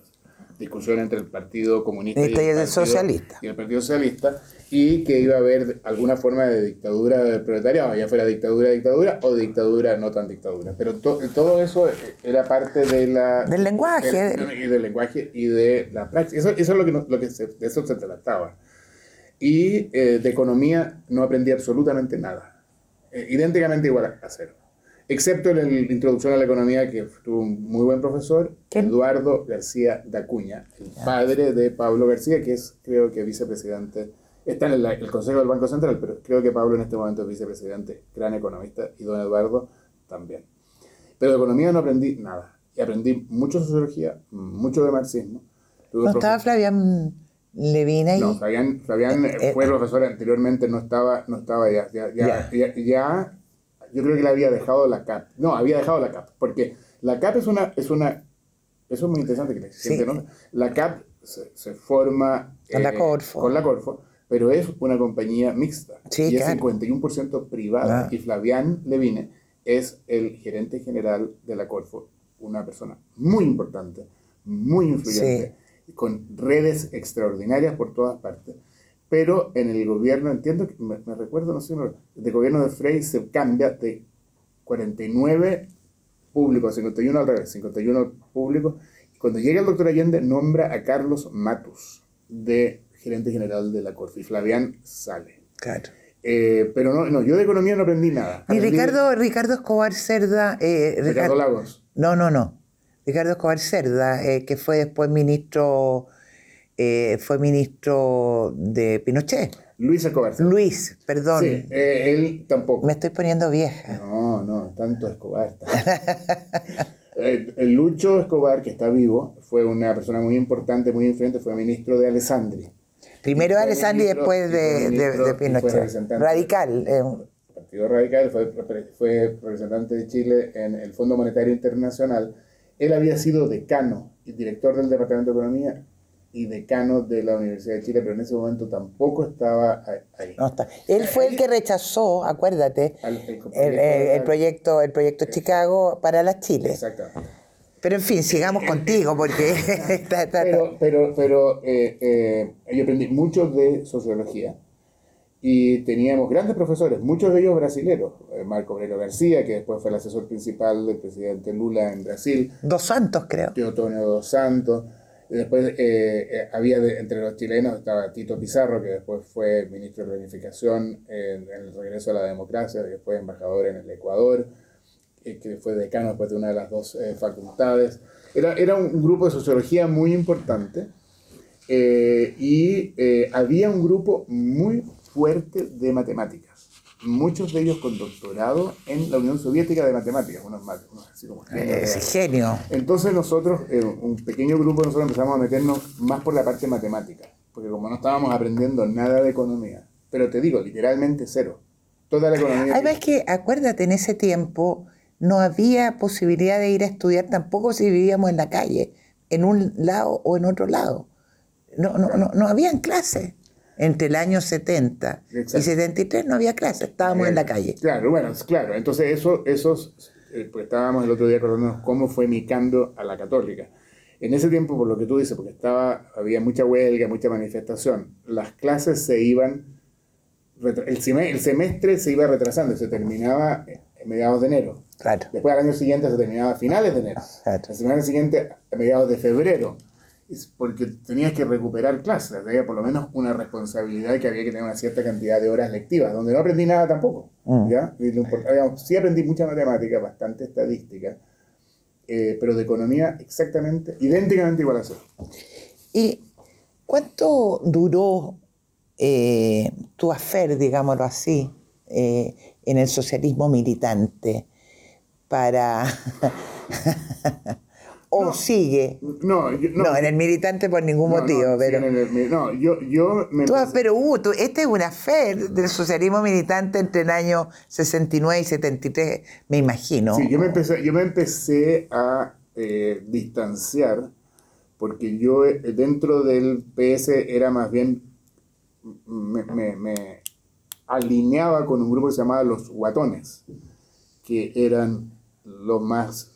discusión entre el Partido Comunista y el, Socialista. y el Partido Socialista y que iba a haber alguna forma de dictadura del proletariado, ya fuera dictadura, dictadura o dictadura no tan dictadura. Pero todo eso era parte de la, del lenguaje. y del lenguaje y de la práctica. Eso, eso es lo que, lo que se, de eso se trataba. Y eh, de economía no aprendí absolutamente nada. Eh, idénticamente igual a cero. Excepto en la introducción a la economía, que tuvo un muy buen profesor, Eduardo García Dacuña, el padre de Pablo García, que es creo que vicepresidente está en el, Consejo del Banco Central, pero creo que Pablo en este momento es vicepresidente, gran economista, y don Eduardo también. Pero de economía no aprendí nada. Y aprendí mucho de sociología, mucho de marxismo. ¿No estaba Flavián Levine ahí? No, Flavián, Flavián eh, fue profesor anteriormente, no estaba, no estaba ya, ya, ya, ya, yo creo que le había dejado la CAP. No, había dejado la CAP, porque la CAP es una, es una, eso es muy interesante que le sí. ¿no? La CAP se, se forma con la eh, Corfo. Con la Corfo pero es una compañía mixta y es 51% privada. Ah. Y Flavián Levine es el gerente general de la Corfo, una persona muy importante, muy influyente, con redes extraordinarias por todas partes. Pero en el gobierno, entiendo, que me, recuerdo, no sé, de gobierno de Frey se cambia de 49 públicos a 51 al revés, 51 públicos. Y cuando llega el doctor Allende, nombra a Carlos Matus de gerente general de la Corte, y Flavián sale. Claro. Eh, pero no, no, yo de economía no aprendí nada. Y Ricardo, Ricardo Escobar Cerda. Eh, Ricardo Lagos. No, no, no. Ricardo Escobar Cerda, eh, que fue después ministro, eh, fue ministro de Pinochet. Luis Escobar. Luis, perdón. Sí, él tampoco. Me estoy poniendo vieja. No, no, tanto Escobar. el Lucho Escobar, que está vivo, fue una persona muy importante, muy influyente, fue ministro de Alessandri. Primero de Alessandri y después de, de, Pinochet. Radical. Eh. El Partido Radical fue, fue representante de Chile en el Fondo Monetario Internacional. Él había sido decano y director del Departamento de Economía y decano de la Universidad de Chile, pero en ese momento tampoco estaba ahí. No está. Él fue el que rechazó, acuérdate, el, proyecto, el proyecto Chicago para la Chile. Exactamente. Pero en fin, sigamos contigo porque... pero pero, pero eh, eh, yo aprendí mucho de sociología y teníamos grandes profesores, muchos de ellos brasileños. Eh, Marco Aurelio García, que después fue el asesor principal del presidente Lula en Brasil. Dos Santos, creo. Teotonio Dos Santos. Después había entre los chilenos estaba Tito Pizarro, que después fue ministro de Planificación en, en el regreso a la democracia, después embajador en el Ecuador que fue decano después de una de las dos eh, facultades. Era, era un grupo de sociología muy importante eh, y eh, había un grupo muy fuerte de matemáticas. Muchos de ellos con doctorado en la Unión Soviética de Matemáticas, unos, unos así como genio. Entonces nosotros, un pequeño grupo, nosotros empezamos a meternos más por la parte matemática, porque como no estábamos aprendiendo nada de economía, pero te digo, literalmente cero. Toda la economía. Además que, acuérdate, en ese tiempo no había posibilidad de ir a estudiar tampoco si vivíamos en la calle, en un lado o en otro lado. No, no, no, no habían clases. Entre el año 70 y 73 no había clases, estábamos en la calle. Claro, bueno, claro. Entonces, eso, esos, eh, pues estábamos el otro día acordándonos cómo fue mi cambio a la católica. En ese tiempo, por lo que tú dices, porque estaba, había mucha huelga, mucha manifestación, las clases se iban, el semestre se iba retrasando, se terminaba en mediados de enero. Después al año siguiente se terminaba a finales de enero. La semana siguiente a mediados de febrero. Es porque tenías que recuperar clases, había por lo menos una responsabilidad que había que tener una cierta cantidad de horas lectivas, donde no aprendí nada tampoco. Mm. ¿ya? sí aprendí mucha matemática, bastante estadística, eh, pero de economía exactamente, idénticamente igual a eso. ¿Y cuánto duró eh, tu afer, digámoslo así, eh, en el socialismo militante? para... o sigue. No, no, en el militante por ningún motivo, pero... no, yo, yo me pero uh, este es una fe del socialismo militante entre el año 69 y 73, me imagino. Sí, yo me empecé, yo me empecé a eh, distanciar porque yo eh, dentro del PS era más bien, me, me, me alineaba con un grupo que se llamaba Los Guatones, que eran lo más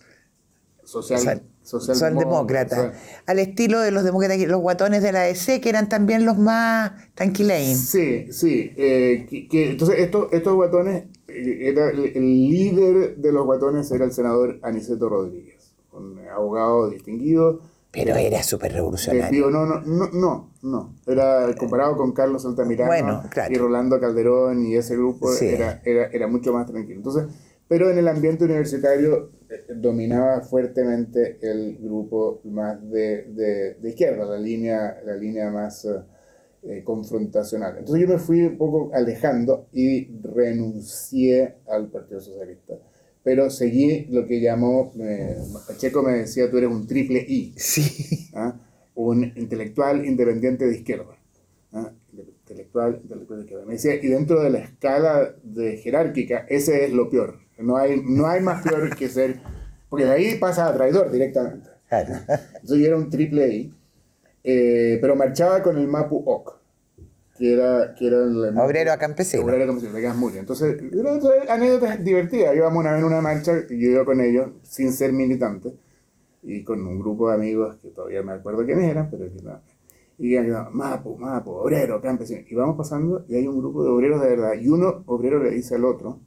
social, socialdemócratas. Al estilo de los demócratas, los guatones de la EC, que eran también los más tranquilain. Sí, sí. Eh, que, entonces, estos, estos guatones, eh, era, el, líder de los guatones era el senador Aniceto Rodríguez, un abogado distinguido. Pero era súper revolucionario. no, no, no, no, no. Era comparado con Carlos Altamirano y Rolando Calderón y ese grupo, era, era, era mucho más tranquilo. Entonces, pero en el ambiente universitario eh, dominaba fuertemente el grupo más de, de, izquierda, la línea, la línea más eh, eh, confrontacional. Entonces yo me fui un poco alejando y renuncié al Partido Socialista. pero seguí lo que llamó, eh, Pacheco me decía, tú eres un triple I. Sí. ¿ah? Un intelectual independiente de izquierda. ¿ah? Intelectual, intelectual de izquierda. Me decía, y dentro de la escala de jerárquica, ese es lo peor. No hay, no hay más peor que ser, porque de ahí pasa a traidor directamente. Entonces yo era un triple I, eh, pero marchaba con el Mapu OC, que era, que era el... Obrero a campesino. Obrero a campesino, de Gas Murcia. Entonces, anécdotas divertidas. Íbamos una vez en una marcha, y yo iba con ellos, sin ser militante, y con un grupo de amigos que todavía me acuerdo quiénes eran, pero que no. Y iban Mapu, Mapu, obrero, campesino. Y vamos pasando, y hay un grupo de obreros de verdad, y uno obrero le dice al otro,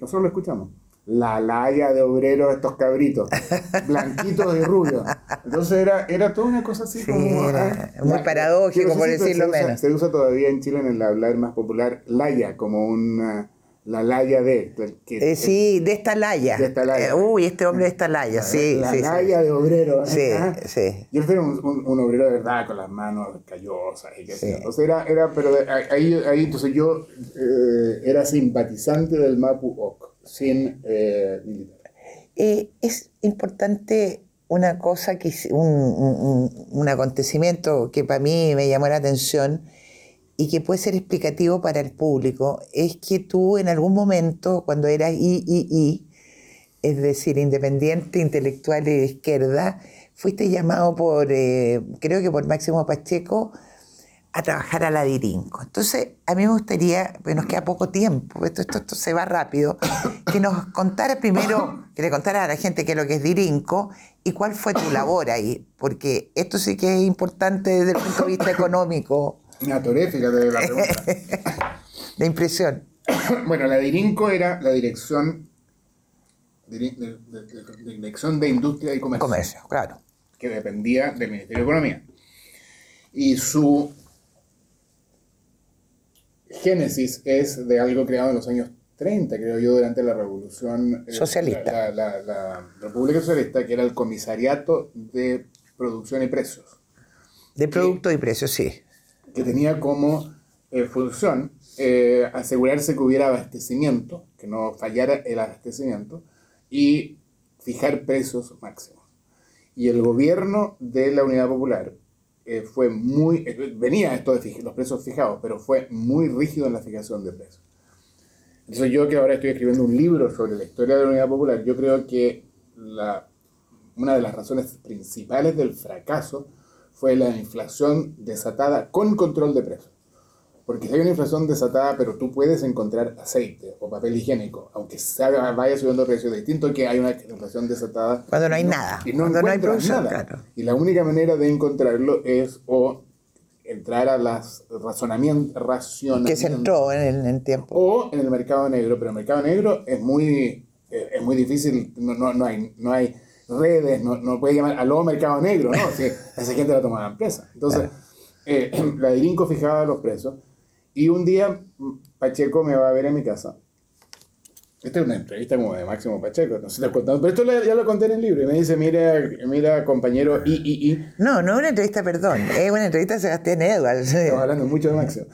nosotros lo escuchamos, la laya de obreros estos cabritos, blanquitos y rubios. Entonces era, era toda una cosa así Sí, como... era ah, muy la- paradójico, por decirlo se usa- menos. Se usa todavía en Chile en el hablar más popular, laya, como una... La laya de... que- Eh, sí, de esta laya. De esta laya. Eh, uy, este hombre de esta laya, sí, la sí, sí. laya de obrero. Sí, ¿ah? sí. Yo era un, un, un obrero de verdad, con las manos callosas y. Sí. Entonces era, era pero ahí, ahí entonces yo eh, era simpatizante del Mapu OC, sin eh, militar. Eh, es importante una cosa, que un- un acontecimiento que para mí me llamó la atención y que puede ser explicativo para el público, es que tú en algún momento, cuando eras III, es decir, independiente, intelectual y de izquierda, fuiste llamado por, eh, creo que por Máximo Pacheco, a trabajar a la Dirinco. Entonces, a mí me gustaría, pues nos queda poco tiempo, esto, esto, esto se va rápido, que nos contara primero, que le contara a la gente qué es lo que es Dirinco y cuál fue tu labor ahí, porque esto sí que es importante desde el punto de vista económico, Me atoré, fíjate de la pregunta. de impresión. bueno, la DIRINCO era la dirección, de, de- de- de- dirección de Industria y Comercio, Comercio, claro. que dependía del Ministerio de Economía. Y su génesis es de algo creado en los años 30, creo yo, durante la Revolución eh, Socialista. La, la- la República Socialista, que era el Comisariato de Producción y Precios. De producto y precio, sí. Que tenía como eh, función eh, asegurarse que hubiera abastecimiento, que no fallara el abastecimiento, y fijar precios máximos. Y el gobierno de la Unidad Popular eh, fue muy, venía esto de los precios fijados, pero fue muy rígido en la fijación de precios. Entonces yo que ahora estoy escribiendo un libro sobre la historia de la Unidad Popular, yo creo que la, una de las razones principales del fracaso fue la inflación desatada con control de precios. Porque si hay una inflación desatada, pero tú puedes encontrar aceite o papel higiénico, aunque vaya subiendo precio, distinto que hay una inflación desatada. Cuando no hay y nada, Y no cuando no hay producción, nada. claro. Y la única manera de encontrarlo es o entrar a las razonamientos, Que se entró en el, en tiempo. o en el mercado negro, pero el mercado negro es muy, eh, es muy difícil, no, no, no, hay, no hay redes, no, no puede llamar aló mercado negro, ¿no? Esa gente la tomaba presa. Entonces, eh, la Dirinco fijaba los precios y un día mm, Pacheco me va a ver en mi casa. Esta es una entrevista como de Máximo Pacheco, no sé contado, pero esto ya lo conté en el libro y me dice, mira, mira compañero I, I, I, No, no es una entrevista, perdón, es una entrevista de Sebastián Edwards. Estamos hablando mucho de Máximo.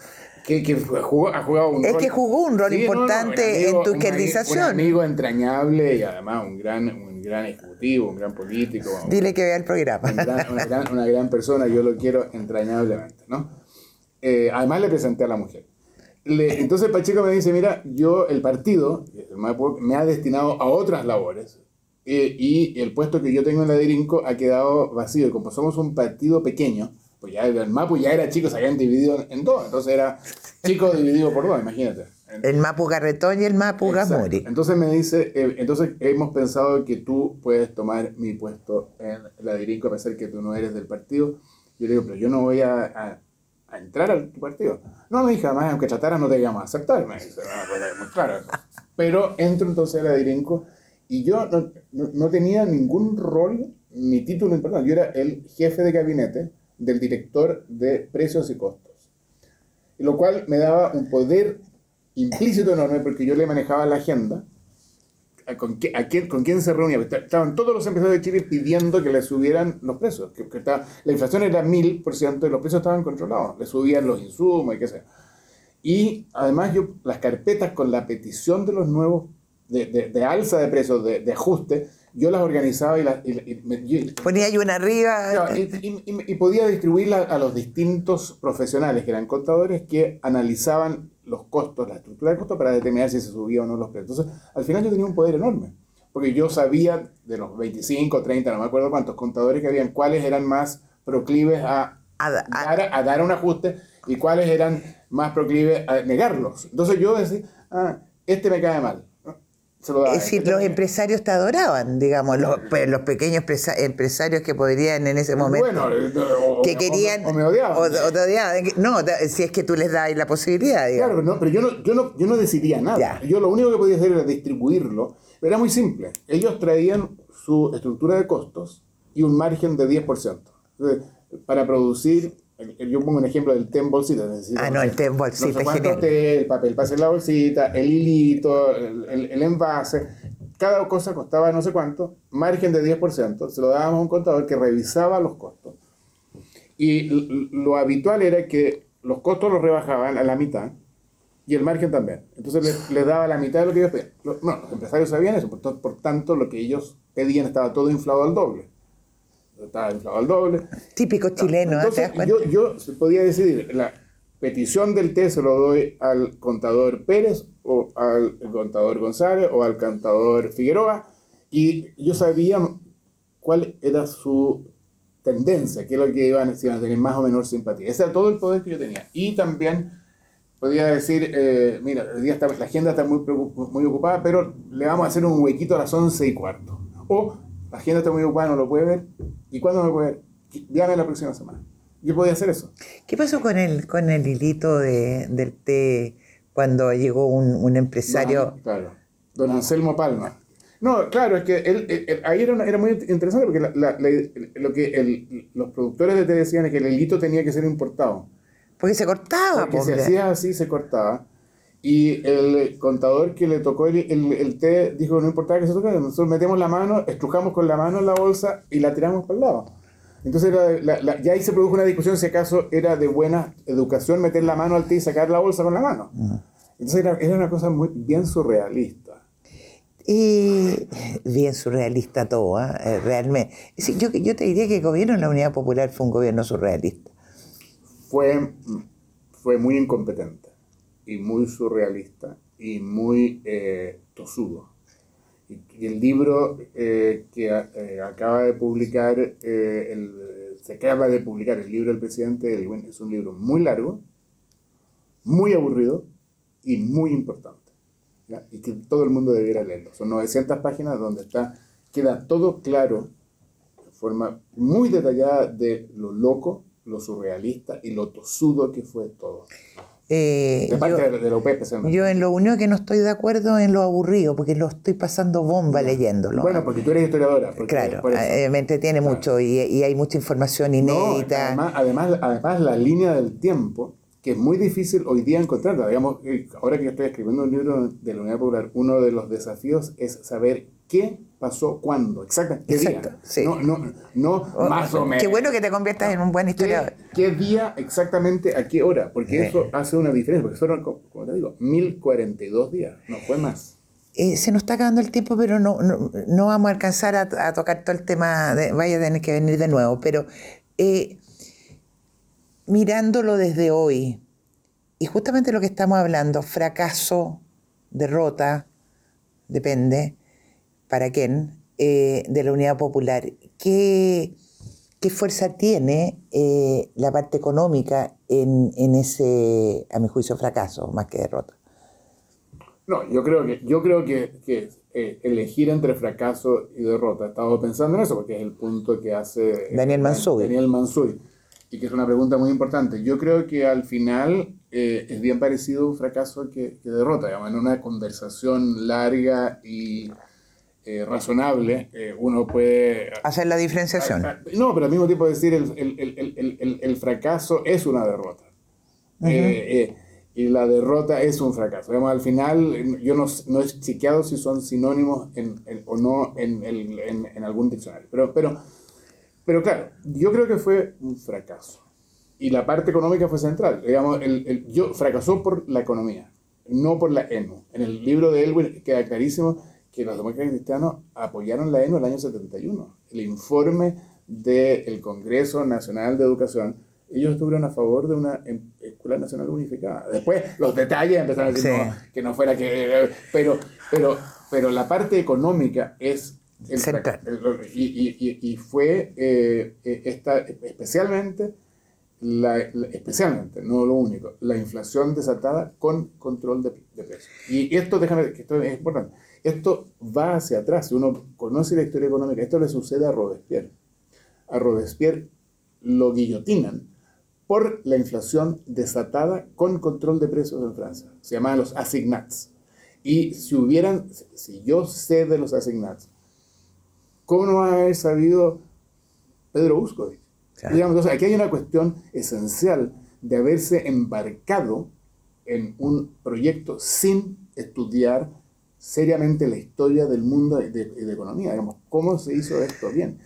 Que, que jugó- ha jugado un Es rol. que jugó un rol importante en tu un ami- izquierdización. Un amigo entrañable y además un gran, un gran ejecutivo, un gran político. un- Dile que vea el programa. un gran- una, gran, una gran persona, yo lo quiero entrañablemente, ¿no? Eh, además le presenté a la mujer. Le- entonces Pacheco me dice, mira, yo, el partido, me ha destinado a otras labores eh, y el puesto que yo tengo en la Dirinco ha quedado vacío. Y como somos un partido pequeño, pues ya el MAPU ya era chico, se habían dividido en dos, entonces era chico dividido por dos, imagínate. El Mapu Garretón y el Mapu. Gamuri. Entonces me dice, eh, entonces hemos pensado que tú puedes tomar mi puesto en la Dirinco a pesar que tú no eres del partido. Yo le digo, pero yo no voy a, a- a entrar al tu partido. No, me dijo, además, aunque trataras no te íbamos a aceptar. Me dice, "Ah, pues, es muy claro eso". Pero entro entonces a la Dirinco y yo no, no- no tenía ningún rol ni título importante. Yo era el jefe de gabinete del director de precios y costos. Lo cual me daba un poder implícito enorme porque yo le manejaba la agenda. ¿A ¿Con, quién, ¿Con quién se reunía? Est- Estaban todos los empresarios de Chile pidiendo que le subieran los precios. Que, la inflación era mil por ciento y los precios estaban controlados. Le subían los insumos y qué sé. Y además yo, las carpetas con la petición de los nuevos de, alza de precios, de, ajuste, yo las organizaba y las... Ponía ahí una arriba. y, podía distribuirlas a los distintos profesionales, que eran contadores, que analizaban los costos, la estructura de costos para determinar si se subía o no los precios. Entonces, al final yo tenía un poder enorme, porque yo sabía de los 25, 30, no me acuerdo cuántos contadores que habían, cuáles eran más proclives a, a, dar, un ajuste y cuáles eran más proclives a negarlos. Entonces yo decía, ah, este me cae mal es decir, los empresarios te adoraban, digamos, los, los pequeños empresarios que podrían en ese momento. Bueno, eh, que querían. O, me odiaban. No, si es que tú les das la posibilidad. Claro, no, pero yo no, yo, no, yo no decidía nada. Yo lo único que podía hacer era distribuirlo. Era muy simple. Ellos traían su estructura de costos y un margen de 10%. para producir yo pongo un ejemplo del té en bolsita. ah, no, el té en bolsita. No el papel pase en la bolsita, el hilito, el, el, envase. Cada cosa costaba no sé cuánto, margen de 10%. Se lo dábamos a un contador que revisaba los costos. Y lo habitual era que los costos los rebajaban a la mitad y el margen también. Entonces les, daba la mitad de lo que ellos pedían. No, los empresarios sabían eso, por, por tanto lo que ellos pedían estaba todo inflado al doble estaba inflado al doble. Típico chileno, Entonces, yo, yo podía decidir, la petición del té se lo doy al contador Pérez o al contador González o al contador Figueroa y yo sabía cuál era su tendencia, qué es lo que iban, a tener más o menor simpatía. Ese era todo el poder que yo tenía. Y también podía decir, eh, mira, el día está, la agenda está muy, muy ocupada, pero le vamos a hacer un huequito a las once y cuarto. O agenda está muy ocupada, no lo puede ver. ¿Y cuándo me puede ver? Llame la próxima semana. Yo podía hacer eso. ¿Qué pasó con el, con el hilito de, del té cuando llegó un, un empresario? claro, don Anselmo Palma. No, claro, es que él, ahí era, era, muy interesante porque lo que los productores de té decían es que el hilito tenía que ser importado. Porque se cortaba. Porque se hacía así, se cortaba. Y el contador que le tocó el, el, té dijo, no importaba que se toque, nosotros metemos la mano, estrujamos con la mano en la bolsa y la tiramos para el lado. Entonces ya ahí se produjo una discusión si acaso era de buena educación meter la mano al té y sacar la bolsa con la mano. Entonces era, era, una cosa muy bien surrealista. Y bien surrealista todo, ¿eh? realmente. Yo, yo te diría que el gobierno de la Unidad Popular fue un gobierno surrealista. Fue, fue muy incompetente y muy surrealista y muy eh, tosudo. Y, el libro eh, que eh, acaba de publicar, el, se acaba de publicar el libro del presidente es un libro muy largo, muy aburrido y muy importante. Y que todo el mundo debiera leerlo. Son 900 páginas donde está, queda todo claro, de forma muy detallada, de lo loco, lo surrealista y lo tosudo que fue todo. Eh, yo, en lo único que no estoy de acuerdo en lo aburrido, porque lo estoy pasando bomba leyéndolo. Bueno, porque tú eres historiadora. claro, eh, me entretiene mucho y, hay mucha información inédita. además, además, la línea del tiempo, que es muy difícil hoy día encontrarla. Digamos, eh, ahora que estoy escribiendo un libro de la Unidad Popular, uno de los desafíos es saber qué pasó cuándo, exactamente, qué día. No, no, no oh, más o menos. Qué bueno que te conviertas en un buen historiador. ¿Qué, día exactamente, a qué hora? Porque eso hace una diferencia, porque fueron, como te digo, 1042 días, no fue más. Eh, se nos está acabando el tiempo, pero no, no, vamos a alcanzar a, tocar todo el tema, de, vaya a tener que venir de nuevo, pero eh, mirándolo desde hoy, y justamente lo que estamos hablando, fracaso, derrota, depende, para quién, eh, de la Unidad Popular. ¿Qué, qué fuerza tiene eh, la parte económica en, en, ese, a mi juicio, fracaso, más que derrota? No, yo creo que, yo creo que, que eh, elegir entre fracaso y derrota, estaba pensando en eso, porque es el punto que hace Daniel Mansuy. Daniel Mansuy, y que es una pregunta muy importante. Yo creo que al final es bien parecido un fracaso que, que derrota, digamos, en una conversación larga y eh, razonable, eh, uno puede... Hacer la diferenciación. no, pero al mismo tiempo decir el, el, el, fracaso es una derrota. Eh, y la derrota es un fracaso. Digamos, al final, yo no, no he chequeado si son sinónimos o no en, algún diccionario. Pero, pero, pero claro, yo creo que fue un fracaso. Y la parte económica fue central. Digamos, el, yo fracasó por la economía. no por la ENU. En el libro de Elwin queda clarísimo que los demócratas cristianos apoyaron la ENU en el año 71. El informe del Congreso Nacional de Educación, ellos estuvieron a favor de una em, escuela nacional unificada. Después los detalles empezaron a decir que no fuera que... Pero, pero, pero la parte económica es... El, y, y, fue eh, eh, esta, especialmente la, especialmente, no lo único, la inflación desatada con control de, precios. Y esto, déjame, que esto es importante, esto va hacia atrás, si uno conoce la historia económica, esto le sucede a Robespierre. A Robespierre lo guillotinan por la inflación desatada con control de precios en Francia. Se llamaban los assignats. Y si hubieran, si yo sé de los assignats, ¿cómo no va a haber sabido Pedro Buscovich? Digamos, aquí hay una cuestión esencial de haberse embarcado en un proyecto sin estudiar seriamente la historia del mundo y de, economía. Digamos, ¿cómo se hizo esto bien?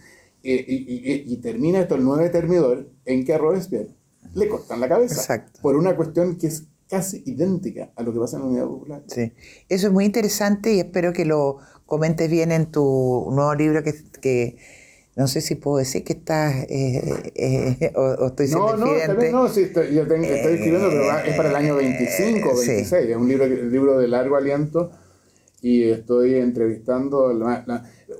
Eh, y, termina esto el 9 termidor en que a Robespierre le cortan la cabeza por una cuestión que es casi idéntica a lo que pasa en la Unidad Popular. Sí, eso es muy interesante y espero que lo comentes bien en tu nuevo libro que, que no sé si puedo decir que estás eh, eh, o, estoy siendo No, no, también no, sí, estoy, yo estoy escribiendo, pero es para el año 25 o 26, es un libro, libro de largo aliento y estoy entrevistando.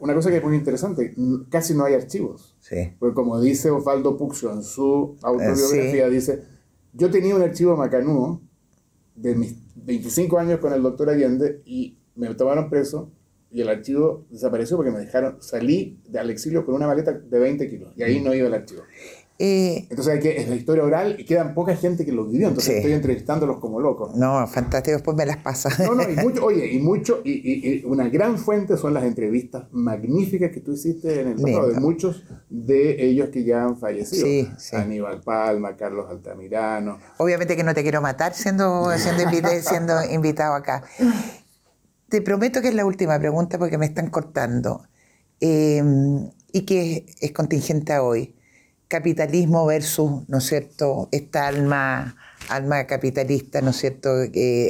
una cosa que es muy interesante, casi no hay archivos. Sí. Porque como dice Osvaldo Puxo en su autobiografía, dice, yo tenía un archivo macanudo de mis 25 años con el doctor Allende y me tomaron preso y el archivo desapareció porque me dejaron, salí del exilio con una maleta de 20 kilos y ahí mm. no iba el archivo. Eh, entonces hay que, es la historia oral y quedan poca gente que lo vivió, entonces estoy entrevistándolos como locos. No, fantástico, después me las pasa. No, no, y mucho, oye, y mucho, y, una gran fuente son las entrevistas magníficas que tú hiciste en el pasado, de muchos de ellos que ya han fallecido. Sí, sí. Aníbal Palma, Carlos Altamirano. Obviamente que no te quiero matar siendo, siendo, siendo invitado acá. Te prometo que es la última pregunta porque me están cortando em, y que es, contingente a hoy. Capitalismo versus, ¿no es cierto?, esta alma, alma capitalista, ¿no es cierto?,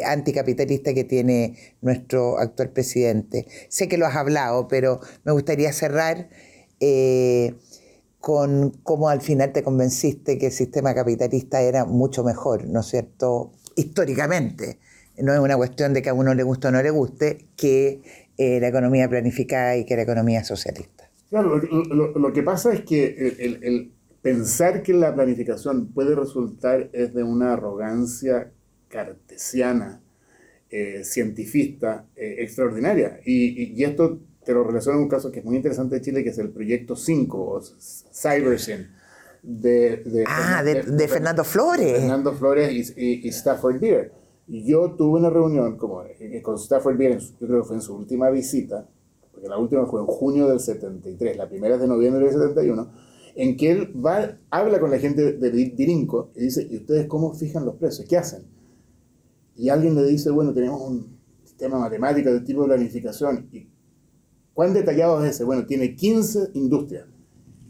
anticapitalista que tiene nuestro actual presidente. Sé que lo has hablado, pero me gustaría cerrar eh, con cómo al final te convenciste que el sistema capitalista era mucho mejor, ¿no es cierto?, históricamente no es una cuestión de que a uno le guste o no le guste, que eh, la economía planificada y que la economía socialista. Claro, lo, que pasa es que pensar que la planificación puede resultar es de una arrogancia cartesiana, eh, cientifista, eh, extraordinaria. Y, esto te lo relaciono en un caso que es muy interesante de Chile, que es el proyecto 5, o CyberSyn. De, de, ah, de, Fernando Flores. Fernando Flores y, y Stafford Beer y yo tuve una reunión como, eh, con Stafford Beer, yo creo que fue en su última visita, porque la última fue en junio del 73, la primera es de noviembre del 71, en que él va, habla con la gente de Dirinco y dice, ¿y ustedes cómo fijan los precios? ¿Qué hacen? Y alguien le dice, bueno, tenemos un sistema matemático de tipo de planificación. ¿Y cuán detallado es ese? Bueno, tiene 15 industrias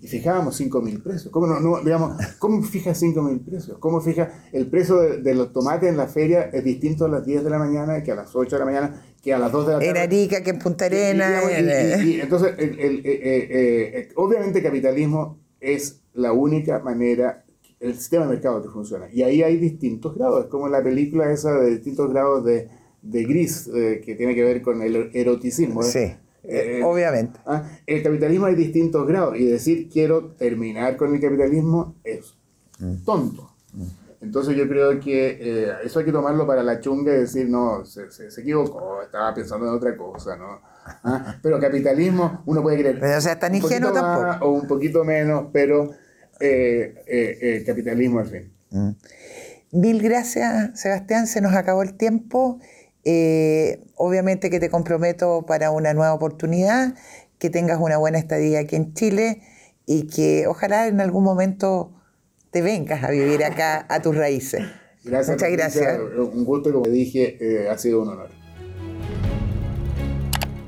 y fijábamos 5 mil precios. ¿Cómo, no, no, digamos, ¿Cómo fija 5 mil precios? ¿Cómo fija el precio de, los tomates en la feria es distinto a las 10 de la mañana que a las 8 de la mañana que a las 2 de la tarde? En Arica, que en Punta Arena. Y, entonces, el, el, eh, eh, eh, obviamente capitalismo es la única manera, el sistema de mercado que funciona. Y ahí hay distintos grados, es como la película esa de distintos grados de, de gris, que tiene que ver con el eroticismo. Sí. Eh, eh, obviamente. Ah, el capitalismo hay distintos grados y decir quiero terminar con el capitalismo es mm. tonto. Mm. Entonces yo creo que eh, eso hay que tomarlo para la chunga y decir, no, se, se, equivocó, estaba pensando en otra cosa, ¿no? Ah, pero capitalismo uno puede creer. Pero, o sea, tan ingenuo tampoco. o un poquito menos, pero capitalismo al fin. Mm. Mil gracias, Sebastián, se nos acabó el tiempo. Eh, obviamente que te comprometo para una nueva oportunidad, que tengas una buena estadía aquí en Chile y que ojalá en algún momento te vengas a vivir acá a tus raíces. Gracias. Muchas gracias. Un gusto, como dije, eh, ha sido un honor.